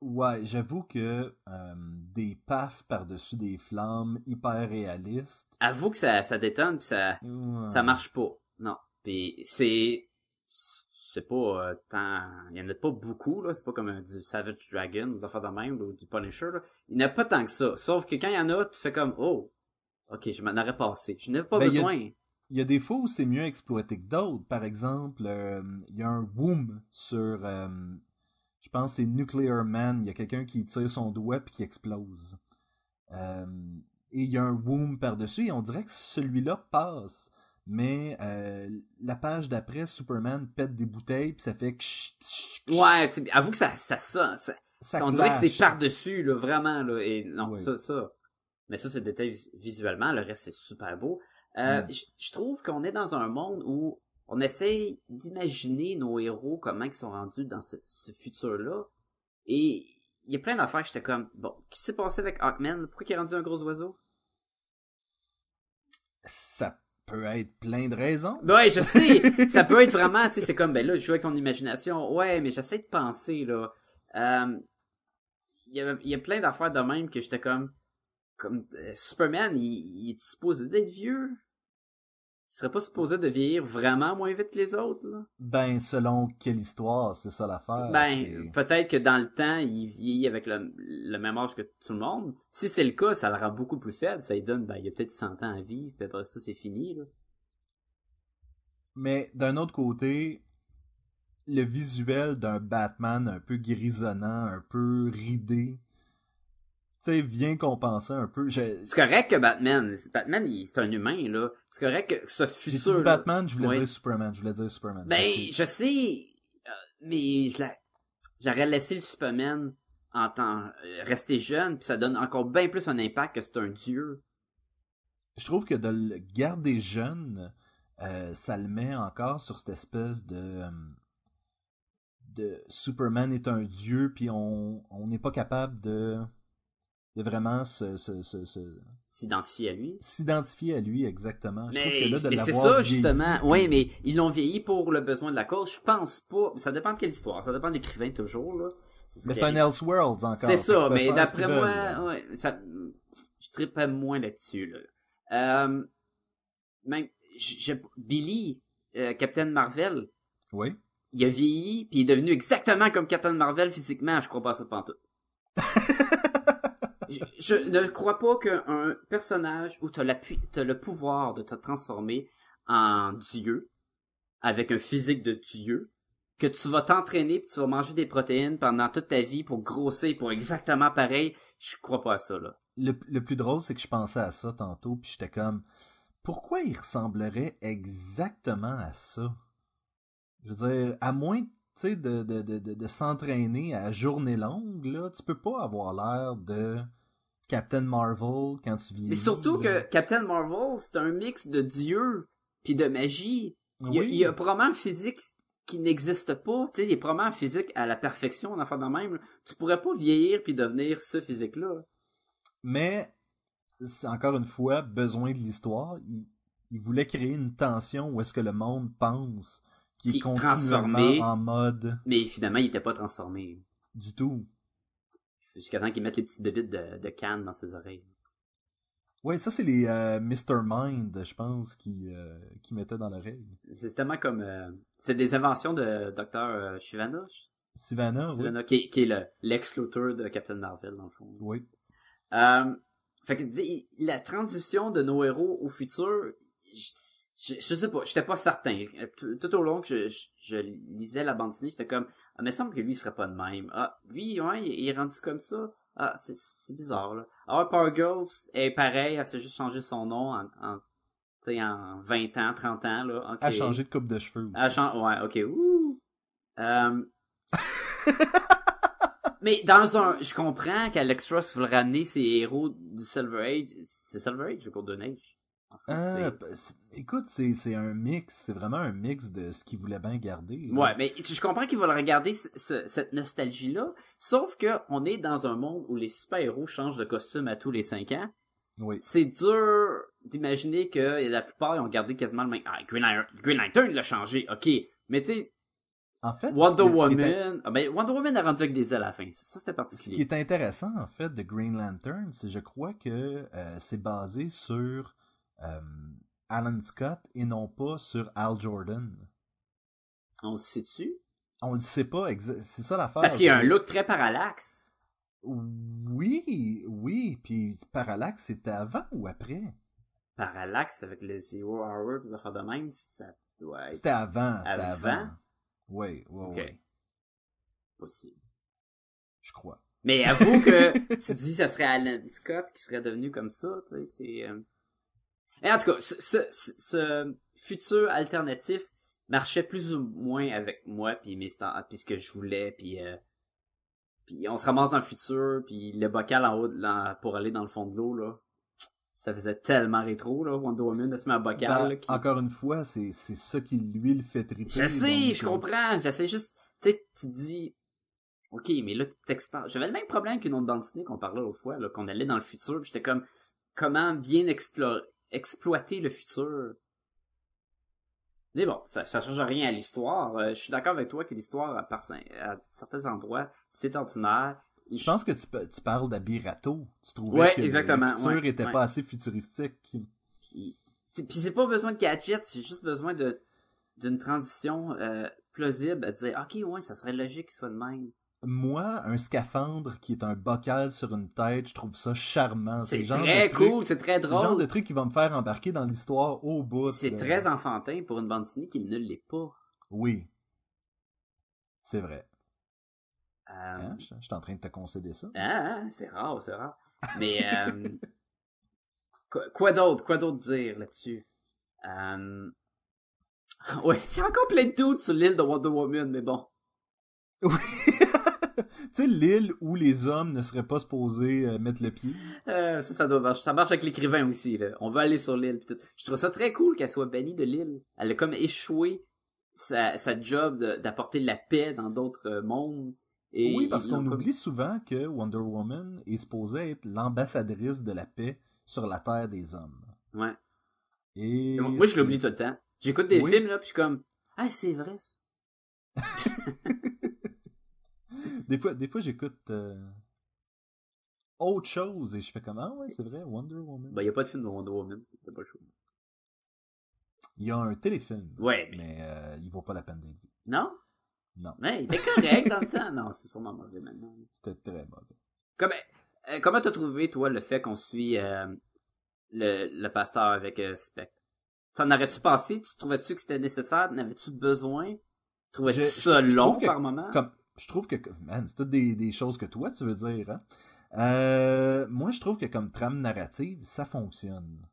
Ouais, j'avoue que euh, des pafs par-dessus des flammes hyper réalistes. Avoue que ça, ça détonne pis ça, ouais. ça marche pas. Non. Puis c'est c'est pas euh, tant il y en a pas beaucoup là, c'est pas comme euh, du Savage Dragon, des affaires de même ou du Punisher là. Il n'y en a pas tant que ça. Sauf que quand il y en a, tu fais comme oh OK, je m'en aurais passé. Je n'avais pas Ben, besoin. Il y a des fois où c'est mieux exploité que d'autres. Par exemple, euh, il y a un Woom sur. euh, je pense que c'est Nuclear Man. Il y a quelqu'un qui tire son doigt puis qui explose. Euh, et il y a un Woom par-dessus et on dirait que celui-là passe. Mais la page d'après, Superman pète des bouteilles puis ça fait. Ouais, avoue que ça ça ça, ça, Ça on dirait que c'est par-dessus là vraiment là et non, Oui. ça ça. Mais ça c'est détail vis- visuellement, le reste c'est super beau. Euh, Mm. je trouve qu'on est dans un monde où on essaye d'imaginer nos héros comment ils sont rendus dans ce, ce futur-là. Et il y a plein d'affaires que j'étais comme, bon, qu'est-ce qui s'est passé avec Hawkman? Pourquoi il est rendu un gros oiseau? Ça peut être plein de raisons. Ben Ouais, je sais, ça peut être vraiment, tu sais, c'est comme, ben là, je joue avec ton imagination. Ouais, mais j'essaie de penser, là. Euh, Il y, a, il y a plein d'affaires de même que j'étais comme, comme, euh, Superman, il, il est supposé d'être vieux? Il serait pas supposé de vieillir vraiment moins vite que les autres, là? Ben, selon quelle histoire, c'est ça l'affaire. Ben, peut-être que dans le temps, il vieillit avec le, le même âge que tout le monde. Si c'est le cas, ça le rend beaucoup plus faible. Ça lui donne, ben, il a peut-être 100 ans à vivre, puis après ça, c'est fini, là. Mais d'un autre côté, le visuel d'un Batman un peu grisonnant, un peu ridé, sais, vient compenser un peu. Je... C'est correct que Batman, Batman, il- c'est un humain, là. C'est correct que ce J'ai futur. dit là- Batman, je voulais dire Superman, je voulais dire Superman. Ben, je sais, euh, mais je la- j'aurais laissé le Superman en temps euh, rester jeune, puis ça donne encore bien plus un impact que c'est un dieu. Je trouve que de le garder jeune, euh, ça le met encore sur cette espèce de de Superman est un dieu, puis on on n'est pas capable de de vraiment se, S'identifier à lui. s'identifier à lui exactement. Mais, c'est ça, justement. Oui, mais ils l'ont vieilli pour le besoin de la cause. Je pense pas. Ça dépend de quelle histoire. Ça dépend de l'écrivain, toujours, là. Mais c'est un Elseworlds encore. C'est ça, mais d'après moi, ouais, ça, je trippais moins là-dessus, là. Euh, même, Billy, euh, Captain Marvel, Oui. il a vieilli, puis il est devenu exactement comme Captain Marvel physiquement. Je crois pas à ça pantoute. je, ne crois pas qu'un personnage où l'appui- t'as le pouvoir de te transformer en dieu, avec un physique de dieu, que tu vas t'entraîner puis tu vas manger des protéines pendant toute ta vie pour grossir pour exactement pareil, je crois pas à ça, là. Le, le plus drôle, c'est que je pensais à ça tantôt, puis j'étais comme, pourquoi il ressemblerait exactement à ça? Je veux dire, à moins, tu de, de, de, de s'entraîner à journée longue, là, tu peux pas avoir l'air de Captain Marvel quand tu vieillis. Mais surtout que Captain Marvel, c'est un mix de dieu puis de magie. Il y a, Oui. il y a probablement un physique qui n'existe pas. Tu sais, il y a probablement un physique à la perfection, en enfant de même. Tu pourrais pas vieillir puis devenir ce physique-là. Mais, c'est encore une fois, besoin de l'histoire. Il, il voulait créer une tension où est-ce que le monde pense qu'il Qui est est continuellement transformé. en mode Mais finalement, il était pas transformé. du tout. Jusqu'à temps qu'il mette les petites bébites de, de canne dans ses oreilles. Oui, ça c'est les euh, Mr. Mind, je pense, qui, euh, qui mettaient dans l'oreille. C'est tellement comme... euh, c'est des inventions de Dr. euh, Shivana, Sivana, Shivana, qui, est- qui est le, l'ex-Luthor de Captain Marvel, dans le fond. oui. Oui. Fait que la transition de nos héros au futur, je, je, je sais pas, j'étais pas certain. Tout, tout au long que je, je, je lisais la bande dessinée, j'étais comme, ah, mais il semble que lui il serait pas de même. Ah, lui, ouais, il, est rendu comme ça. Ah, c'est, c'est bizarre, là. Ah, Power Girl est pareil, elle s'est juste changé son nom en, en, tu sais, en 20 ans, 30 ans, là. Ok. A changé de coupe de cheveux aussi. Elle ouais, ok, ouh. Euh, Mais dans un, je comprends qu'Alex Ross veut ramener ses héros du Silver Age. C'est Silver Age ou Golden Age? C'est- écoute, c'est un mix, c'est vraiment un mix de ce qu'il voulait bien garder. là. Ouais, mais je comprends qu'ils veulent regarder ce- ce- cette nostalgie-là, sauf que on est dans un monde où les super-héros changent de costume à tous les cinq ans. Oui. C'est dur d'imaginer que la plupart ils ont gardé quasiment le même. Ah, Green Lantern, Green Lantern l'a changé, ok. Mais tu En fait, Wonder Woman, ah ben Wonder Woman a rendu avec des ailes à la fin. Ça, ça, c'était Ce qui particulier. est intéressant, en fait, de Green Lantern, c'est je crois que euh, c'est basé sur euh, Alan Scott et non pas sur Al Jordan. On le sait-tu? On le sait pas, c'est ça l'affaire. Parce qu'il y a un look très parallaxe. Oui, oui, puis Parallax, c'était avant ou après? Parallaxe avec le Zero Hour, des affaires de même, ça doit être C'était avant, c'était Avant? avant. Oui, oui, Ok. oui, possible. je crois. Mais avoue que tu dis que ça serait Alan Scott qui serait devenu comme ça, tu sais, c'est... Et en tout cas, ce, ce, futur alternatif marchait plus ou moins avec moi, puis mes puis ce que je voulais, puis... euh, Puis on se ramasse dans le futur, puis le bocal en haut la- pour aller dans le fond de l'eau, là. Ça faisait tellement rétro, là, Wonder Woman, de se mettre un bocal, Ben, là, qui- Encore une fois, c'est ça qui lui le fait triper. Je sais, donc, je euh, comprends. J'essaie juste, tu sais, tu te dis, ok, mais là, tu t'expandes. J'avais le même problème qu'une autre bande dessinée qu'on parlait l'autre fois, là, qu'on allait dans le futur, puis j'étais comme, comment bien explo- exploiter le futur. Mais bon, ça, ça change rien à l'histoire. Euh, je suis d'accord avec toi que l'histoire, à, certains endroits, c'est ordinaire. Je pense que tu, tu parles d'Abirato. Tu trouvais Ouais, que exactement, le futur ouais, était ouais. pas assez futuristique. Puis c'est puis c'est pas besoin de gadgets, c'est juste besoin de d'une transition euh, plausible à dire, ok, ouais, ça serait logique qu'il soit de même. Moi, un scaphandre qui est un bocal sur une tête, je trouve ça charmant. C'est très cool, c'est très C'est le genre drôle. de truc qui va me faire embarquer dans l'histoire au bout. C'est très enfantin pour une bande dessinée qui ne l'est pas. Oui. C'est vrai. Euh, Hein? Je, je suis en train de te concéder ça. ah, c'est rare, c'est rare. Mais euh, quoi, quoi d'autre, quoi d'autre dire là-dessus? Euh, Ouais, il y a encore plein de doutes sur l'île de Wonder Woman, mais bon. Oui. tu sais, l'île où les hommes ne seraient pas supposés euh, mettre le pied. Euh, ça, ça doit marcher. Ça marche avec l'écrivain aussi, là. On veut aller sur l'île. Je trouve ça très cool qu'elle soit bannie de l'île. Elle a comme échoué sa, sa job d'apporter la paix dans d'autres euh, mondes. Et oui, parce qu'on comme- oublie souvent que Wonder Woman est supposée être l'ambassadrice de la paix sur la Terre des hommes. Ouais. Et Moi, je l'oublie tout le temps. J'écoute des Oui. films, là, puis je suis comme, ah, c'est vrai, ça. Des fois, des fois j'écoute euh, autre chose et je fais comme ah ouais c'est vrai Wonder Woman. Ben, y a pas de film de Wonder Woman. C'est pas le choix. Il y a un téléfilm. Ouais, mais- mais euh, il vaut pas la peine d'être vu. Non? Non, Mais il était correct dans le temps. Non, c'est sûrement mauvais maintenant. c'était très mauvais. Comme, euh, comment t'as trouvé, toi, le fait qu'on suit euh, le, le pasteur avec euh, Spectre? T'en aurais-tu pensé? Tu trouvais-tu que c'était nécessaire? N'avais-tu besoin? Trouvais-tu ça je long que par moment? Comme je trouve que man c'est toutes des, des choses que toi tu veux dire. Hein? Euh, moi je trouve que comme trame narrative ça fonctionne.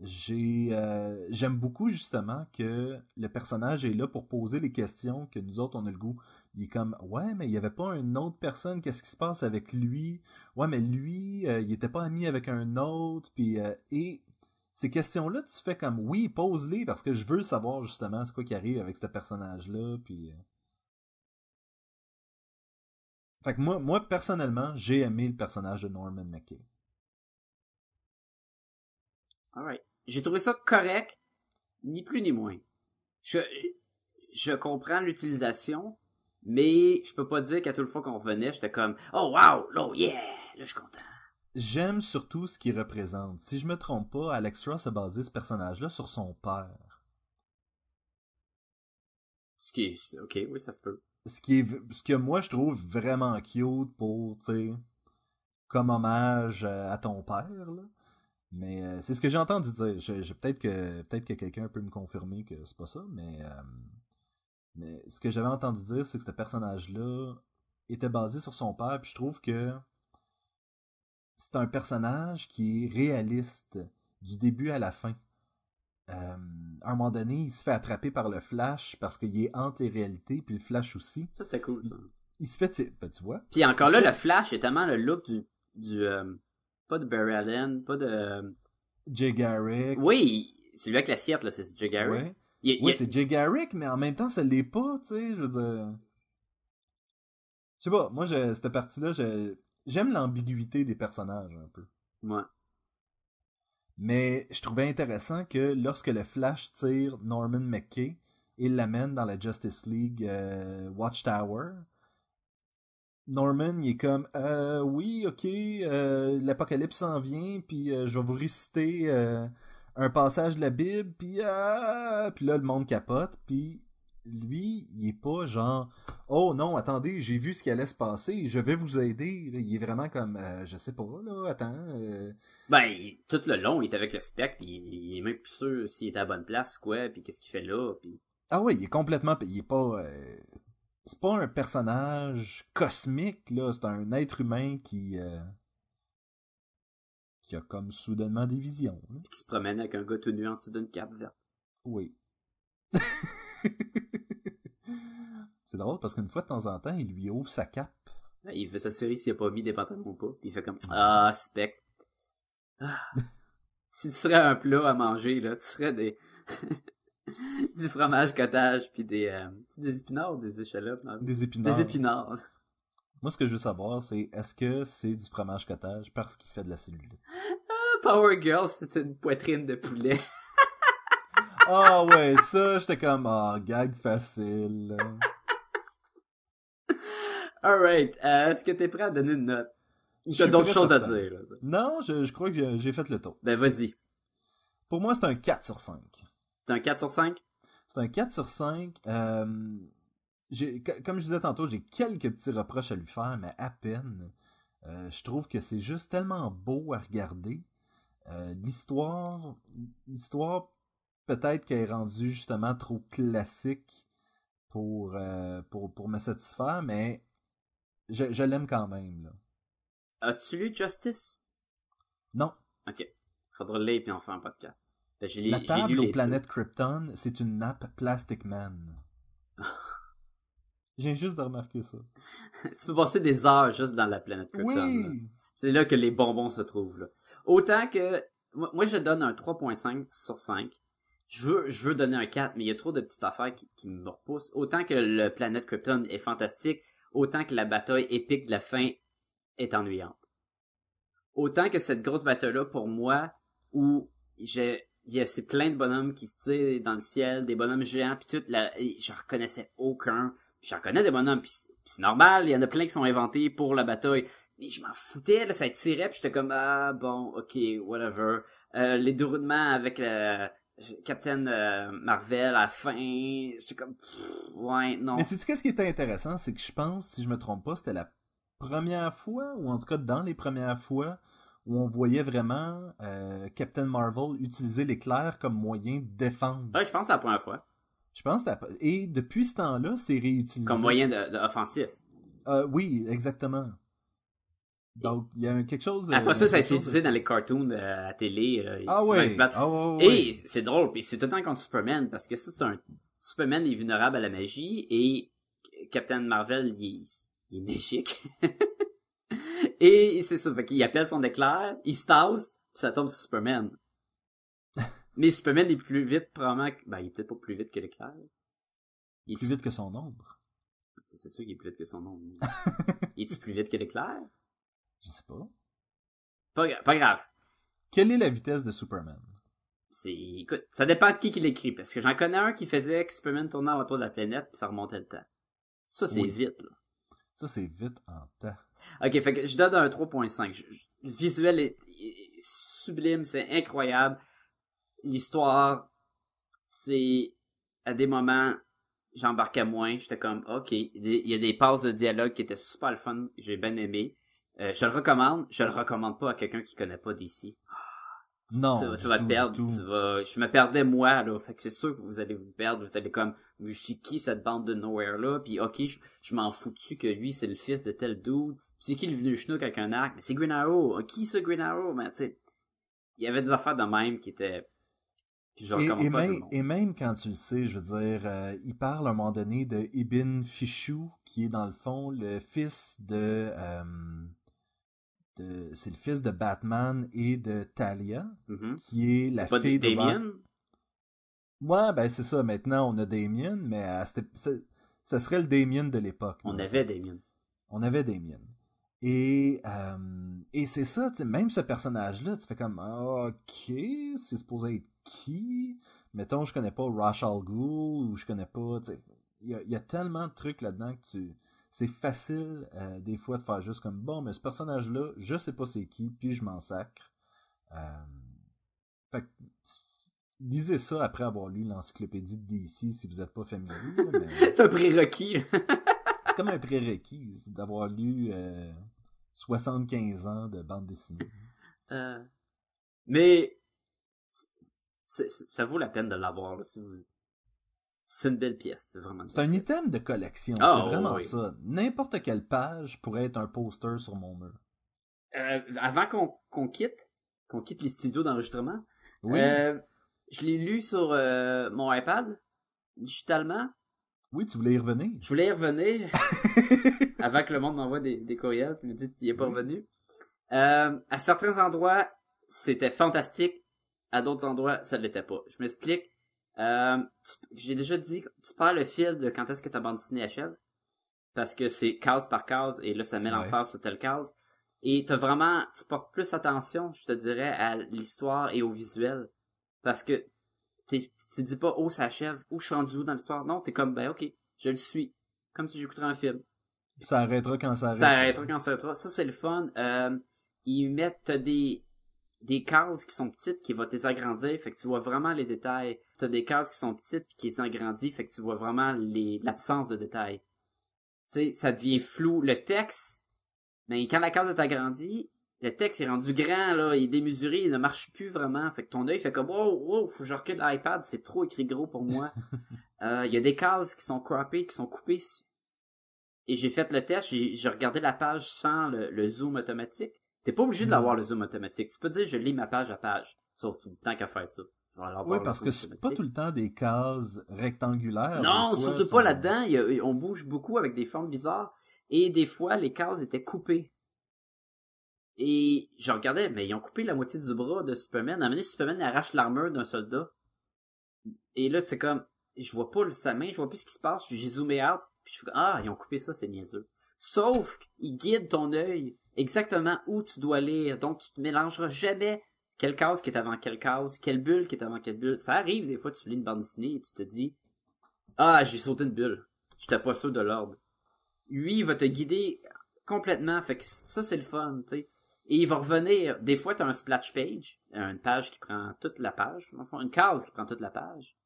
J'ai euh, j'aime beaucoup justement que le personnage est là pour poser les questions que nous autres on a le goût. Il est comme ouais mais il y avait pas une autre personne qu'est-ce qui se passe avec lui? Ouais mais lui euh, il était pas ami avec un autre puis euh, et ces questions-là tu fais comme oui pose-les parce que je veux savoir justement c'est quoi qui arrive avec ce personnage-là puis fait que moi, moi personnellement, j'ai aimé le personnage de Norman McKay. Alright. J'ai trouvé ça correct, ni plus ni moins. Je, je comprends l'utilisation, mais je peux pas dire qu'à toute fois qu'on revenait, j'étais comme, oh wow, oh yeah, là je suis content. J'aime surtout ce qu'il représente. Si je me trompe pas, Alex Ross a basé ce personnage-là sur son père. Ce qui est, ok, oui, ça se peut. Ce que moi je trouve vraiment cute pour, tu comme hommage euh, à ton père, là. Mais euh, c'est ce que j'ai entendu dire. Je, peut-être que peut-être que quelqu'un peut me confirmer que c'est pas ça, mais euh, mais ce que j'avais entendu dire, c'est que ce personnage-là était basé sur son père, puis je trouve que c'est un personnage qui est réaliste du début à la fin. Euh, à un moment donné, il se fait attraper par le Flash parce qu'il est entre les réalités, puis le Flash aussi. Ça c'était cool, ça. Il se fait, tu ben, tu vois, Puis encore là, le Flash est tellement le look du, du, euh, pas de Barry Allen, pas de, Jay Garrick. oui, c'est lui avec l'assiette, là, c'est Jay Garrick. Ouais. Il- il- Oui, c'est Jay Garrick, mais en même temps, ça l'est pas, tu sais, je veux dire. Je sais pas, moi, je, cette partie-là, je- j'aime l'ambiguïté des personnages un peu. Ouais. Mais je trouvais intéressant que lorsque le Flash tire Norman McKay, il l'amène dans la Justice League euh, Watchtower. Norman, il est comme euh, oui, ok, euh, l'apocalypse s'en vient, puis je vais vous réciter un passage de la Bible, puis ah, puis là le monde capote, puis lui, il est pas genre oh non, attendez, j'ai vu ce qui allait se passer, je vais vous aider. Là, il est vraiment comme euh, je sais pas là, attends. euh, Ben, tout le long, il est avec le spectre, pis il, est même plus sûr s'il est à la bonne place, quoi, puis qu'est-ce qu'il fait là, puis Ah oui, il est complètement. Il est pas. euh, C'est pas un personnage cosmique, là. C'est un être humain qui. qui a comme soudainement des visions. là. qui se promène avec un gars tout nu en dessous d'une cape verte. Oui. C'est drôle parce qu'une fois de temps en temps, il lui ouvre sa cape. Il veut s'assurer s'il a pas mis des pantalons ou pas, puis il fait comme ah spectre. Ah. si tu serais un plat à manger là, tu serais des du fromage cottage puis des euh, des épinards ou des échalotes non? Des épinards. des épinards. Moi, ce que je veux savoir, c'est est-ce que c'est du fromage cottage parce qu'il fait de la cellulite? Ah, Power Girl, c'était une poitrine de poulet. Ah ouais, ça, j'étais comme, ah, gag facile. Alright, euh, est-ce que t'es prêt à donner une note? T'as d'autres choses à dire là? Non, je, je crois que j'ai- j'ai fait le tour. Ben vas-y. Pour moi, c'est un 4 sur 5. T'as un 4 sur 5? C'est un 4 sur 5. Euh, comme je disais tantôt, j'ai quelques petits reproches à lui faire, mais à peine. Euh, je trouve que c'est juste tellement beau à regarder. Euh, l'histoire, l'histoire, peut-être qu'elle est rendue justement trop classique pour, euh, pour, pour me satisfaire, mais je, je l'aime quand même. Là. As-tu lu Justice? Non, Ok. Faudra le lire puis on fait un podcast. Ben, j'ai, la j'ai table lu aux planètes Krypton, c'est une nappe Plastic Man. Viens juste de remarquer ça. tu peux passer des heures juste dans la planète Krypton. là. Oui! C'est là que les bonbons se trouvent. Là. Autant que moi, moi, je donne un 3.5 sur 5. Je veux, je veux donner un 4, mais il y a trop de petites affaires qui, qui me repoussent. Autant que le planète Krypton est fantastique, autant que la bataille épique de la fin est ennuyante. Autant que cette grosse bataille-là, pour moi, où j'ai, il y a c'est plein de bonhommes qui se tirent dans le ciel, des bonhommes géants, puis tout, là, je reconnaissais aucun. J'en connais des bonhommes, puis c'est- normal, il y en a plein qui sont inventés pour la bataille. Mais je m'en foutais, là, ça tirait, puis j'étais comme, ah, bon, ok, whatever. Euh, les déroulements avec le Captain euh, Marvel à la fin, j'étais comme, pff, ouais, non. Mais sais-tu qu'est-ce qui était intéressant? C'est que je pense, si je me trompe pas, c'était la première fois, ou en tout cas dans les premières fois, où on voyait vraiment euh, Captain Marvel utiliser l'éclair comme moyen de défendre. Ouais, je pense que c'est la première fois. Je pense que Et depuis ce temps-là, c'est réutilisé. Comme moyen de, de offensif. Euh, oui, exactement. Donc, il y a quelque chose... Après ça, ça a été de- utilisé dans les cartoons de- à télé. Là, ils Ah souvent, ouais. ils se battent. Ah ouais. Et c'est drôle, puis c'est tout le temps contre Superman, parce que ça, c'est un... Superman est vulnérable à la magie, et Captain Marvel, il est, il est magique. et c'est ça, fait qu'il appelle son éclair, il se tasse, puis ça tombe sur Superman. Mais Superman est plus vite, probablement... Ben, il est peut-être pas plus vite que l'éclair. Il est Plus vite que son ombre. C'est sûr qu'il est plus vite que son nom. il est-tu plus vite que l'éclair? Je sais pas. Pas, gra- pas grave. Quelle est la vitesse de Superman? C'est, écoute, ça dépend de qui qui l'écrit, parce que j'en connais un qui faisait que Superman tournait autour de la planète, puis ça remontait le temps. Ça, c'est Oui. vite, là. Ça, c'est vite en temps. Ok, fait que je donne un 3.5. Je- je- Le visuel est, est sublime, c'est incroyable. L'histoire, c'est, à des moments, j'embarquais moins, j'étais comme, ok, il y a des- il y a des passes de dialogue qui étaient super le fun, j'ai bien aimé. Euh, je le recommande, je le recommande pas à quelqu'un qui connaît pas DC. Tu- Non, tu, vas tout, te perdre, tout. tu vas, je me perdais moi, là, fait que c'est sûr que vous allez vous perdre, vous allez comme, mais c'est qui cette bande de nowhere là, puis ok, je, je m'en fous-tu que lui c'est le fils de tel dude, Puis c'est qui le venu chinook avec un arc, mais c'est Green Arrow, Ah, qui ça Green Arrow, mais tu sais, il y avait des affaires de même qui étaient, je Et, recommande et pas même, et même quand tu le sais, je veux dire, euh, il parle à un moment donné de Ibn Fichou, qui est dans le fond le fils de... euh, de c'est le fils de Batman et de Talia, Mhm. qui est la pas fille des de Damien? Ouais, ben c'est ça. Maintenant, on a Damien, mais à ça, serait le Damien de l'époque. On avait. Damien. On avait Damien. Et, euh, et c'est ça, même ce personnage-là, tu fais comme, ok, c'est supposé être qui? Mettons, je connais pas Ra's al Ghul, ou je connais pas, y il y a tellement de trucs là-dedans que tu, c'est facile, euh, des fois, de faire juste comme, bon, mais ce personnage-là, je sais pas c'est qui, puis je m'en sacre. Euh, fait que, lisez ça après avoir lu l'encyclopédie de DC si vous êtes pas familier, mais c'est un prérequis. c'est comme un prérequis d'avoir lu euh, 75 ans de bande dessinée. Euh, mais ça vaut la peine de l'avoir. là, si vous... C'est une belle pièce, c'est vraiment. une C'est un pièce. item de collection, Ah, c'est vraiment oui. ça. N'importe quelle page pourrait être un poster sur mon mur. Euh, avant qu'on quitte, qu'on quitte les studios d'enregistrement, Oui, euh, je l'ai lu sur euh, mon iPad digitalement. oui, tu voulais y revenir. Je voulais y revenir avant que le monde m'envoie des, des courriels et me dit qu'il est pas Oui. revenu. À certains endroits, c'était fantastique. À d'autres endroits, ça ne l'était pas. Je m'explique. Euh, J'ai déjà dit, tu perds le fil de quand est-ce que ta bande dessinée achève. Parce que c'est case par case et là, ça met Ouais. l'enfer sur telle case. Et t'as vraiment, tu portes plus attention, je te dirais, à l'histoire et au visuel. Parce que t'es- tu dis pas, oh, ça achève, où je suis rendu où dans l'histoire. Non, t'es comme, ben, ok, je le suis. Comme si j'écouterais un film. Ça arrêtera quand ça arrête. Ça arrêtera quand ça arrêtera. Ça, c'est le fun. Euh, ils mettent t'as des des cases qui sont petites qui vont les agrandir, fait que tu vois vraiment les détails. T'as des cases qui sont petites puis qui les agrandissent, fait que tu vois vraiment les l'absence de détails. Tu sais, ça devient flou. Le texte, mais quand la case est agrandie, le texte est rendu grand, là, il est démesuré, il ne marche plus vraiment. Fait que ton œil fait comme, oh, oh, faut que je recule l'iPad, c'est trop écrit gros pour moi. Euh, Il y a des cases qui sont croppées, qui sont coupées. Et j'ai fait le test, j'ai j'ai regardé la page sans le, le zoom automatique. T'es pas obligé de l'avoir le zoom automatique. Tu peux dire, je lis ma page à page. Sauf que tu dis tant qu'à faire ça. Oui, parce que c'est pas tout le temps des cases rectangulaires. Non, fois, surtout sont- pas là-dedans. On bouge beaucoup avec des formes bizarres. Et des fois, les cases étaient coupées. Et je regardais, mais ils ont coupé la moitié du bras de Superman. À un moment donné, Superman arrache l'armure d'un soldat. Et là, c'est comme, je vois pas sa main, je vois plus ce qui se passe. J'ai zoomé out, puis je fais, ah, ils ont coupé ça, c'est niaiseux. Sauf qu'ils guident ton œil exactement où tu dois lire. Donc, tu te mélangeras jamais quelle case qui est avant quelle case, quelle bulle qui est avant quelle bulle. Ça arrive des fois, tu lis une bande dessinée et tu te dis, ah, j'ai sauté une bulle. J'étais pas sûr de l'ordre. Lui, il va te guider complètement. Fait que ça, c'est le fun, tu sais. Et il va revenir. Des fois, t'as un splash page, une page qui prend toute la page, fond, une case qui prend toute la page.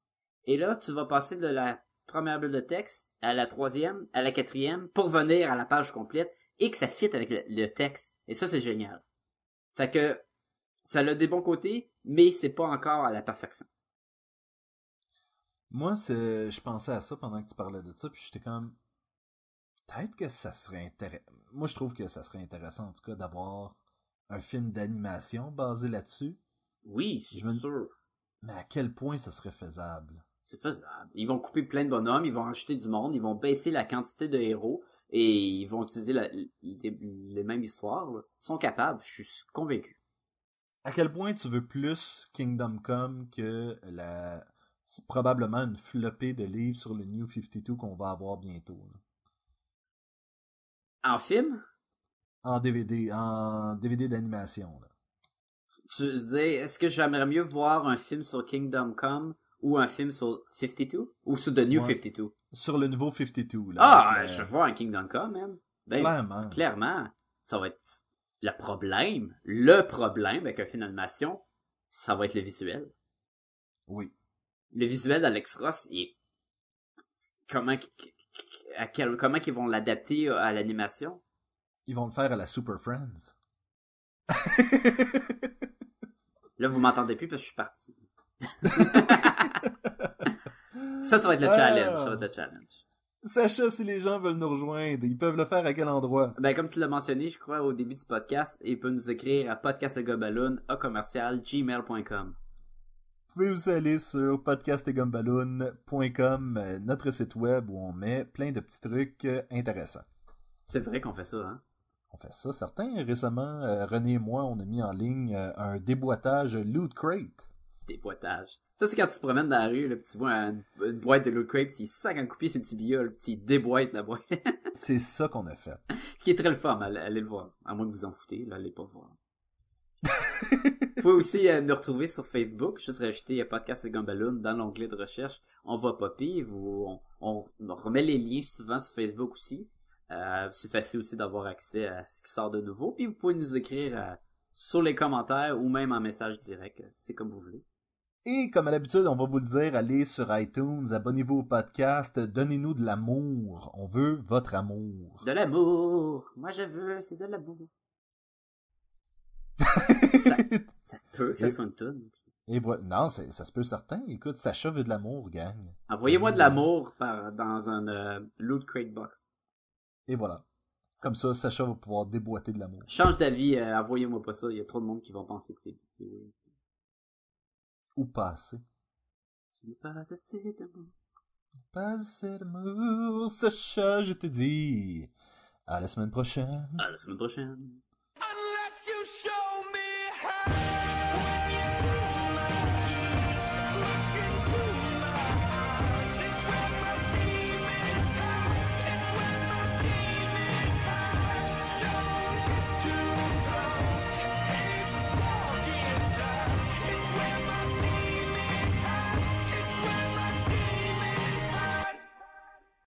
Et là, tu vas passer de la première bulle de texte à la troisième, à la quatrième, pour venir à la page complète et que ça fit avec le, le texte. Et ça, c'est génial. Fait que ça a des bons côtés, mais c'est pas encore à la perfection. Moi, c'est, je pensais à ça pendant que tu parlais de ça, puis j'étais comme, peut-être que ça serait intéressant. Moi, je trouve que ça serait intéressant, en tout cas, d'avoir un film d'animation basé là-dessus. Oui, c'est Je me- sûr. Mais à quel point ça serait faisable? C'est faisable. Ils vont couper plein de bonhommes, ils vont acheter du monde, ils vont baisser la quantité de héros et ils vont utiliser la- les, les mêmes histoires. là. Ils sont capables, je suis convaincu. À quel point tu veux plus Kingdom Come que la probablement une flopée de livres sur le New 52 qu'on va avoir bientôt. là? En film, En DVD, en DVD d'animation. tu dis, est-ce que j'aimerais mieux voir un film sur Kingdom Come ou un film sur 52 ou sur The New Ouais. 52? Sur le nouveau 52. Là, Ah, la- je vois un Kingdom Come, man. Ben, Clairement. clairement, ça va être le problème, le problème avec un film d'animation, ça va être le visuel. Oui. le visuel d'Alex Ross il est comment à quel comment qu'ils vont l'adapter à l'animation? Ils vont le faire à la Super Friends. là vous m'entendez plus parce que je suis parti ça ça va être le Ah. challenge ça va être le challenge Sacha, si les gens veulent nous rejoindre, ils peuvent le faire à quel endroit? ben comme tu l'as mentionné je crois au début du podcast ils peuvent nous écrire à podcastagobaloon à commercial gmail.com Vous pouvez aussi aller sur podcastetgumballoon.com, euh, notre site web où on met plein de petits trucs euh, intéressants. c'est vrai qu'on fait ça hein? On fait ça, certains. Récemment, euh, René et moi, on a mis en ligne un déboîtage Loot Crate. Déboîtage ça c'est quand tu te promènes dans la rue là, puis tu vois une, une boîte de loot crate tu sacs un coupé sur le tibia là, puis tu déboîtes la boîte C'est ça qu'on a fait. Ce qui est très le fun, allez, allez le voir. À moins que vous en foutez, là, allez pas voir. vous pouvez aussi euh, nous retrouver sur Facebook, juste rajouter Podcast et Gumballoon dans l'onglet de recherche. On va popper, vous, on, remet les liens souvent sur Facebook aussi. Euh, c'est facile aussi d'avoir accès à ce qui sort de nouveau. Puis vous pouvez nous écrire euh, sur les commentaires ou même en message direct. C'est comme vous voulez. Et comme à l'habitude, on va vous le dire, allez sur iTunes, abonnez-vous au podcast, donnez-nous de l'amour. On veut votre amour. De l'amour! Moi je veux, c'est de l'amour. ça, ça peut que ça soit une toune. Et voilà. Non, ça se peut certain. Écoute, Sacha veut de l'amour, gang. Envoyez-moi de l'amour par, dans un euh, loot crate box. Et voilà. Comme ça, Sacha va pouvoir déboîter de l'amour. Change d'avis, euh, envoyez-moi pas ça. Il y a trop de monde qui va penser que c'est. Ou pas assez. Ce n'est pas assez d'amour. Pas assez d'amour, Sacha, je te dis. À la semaine prochaine. À la semaine prochaine.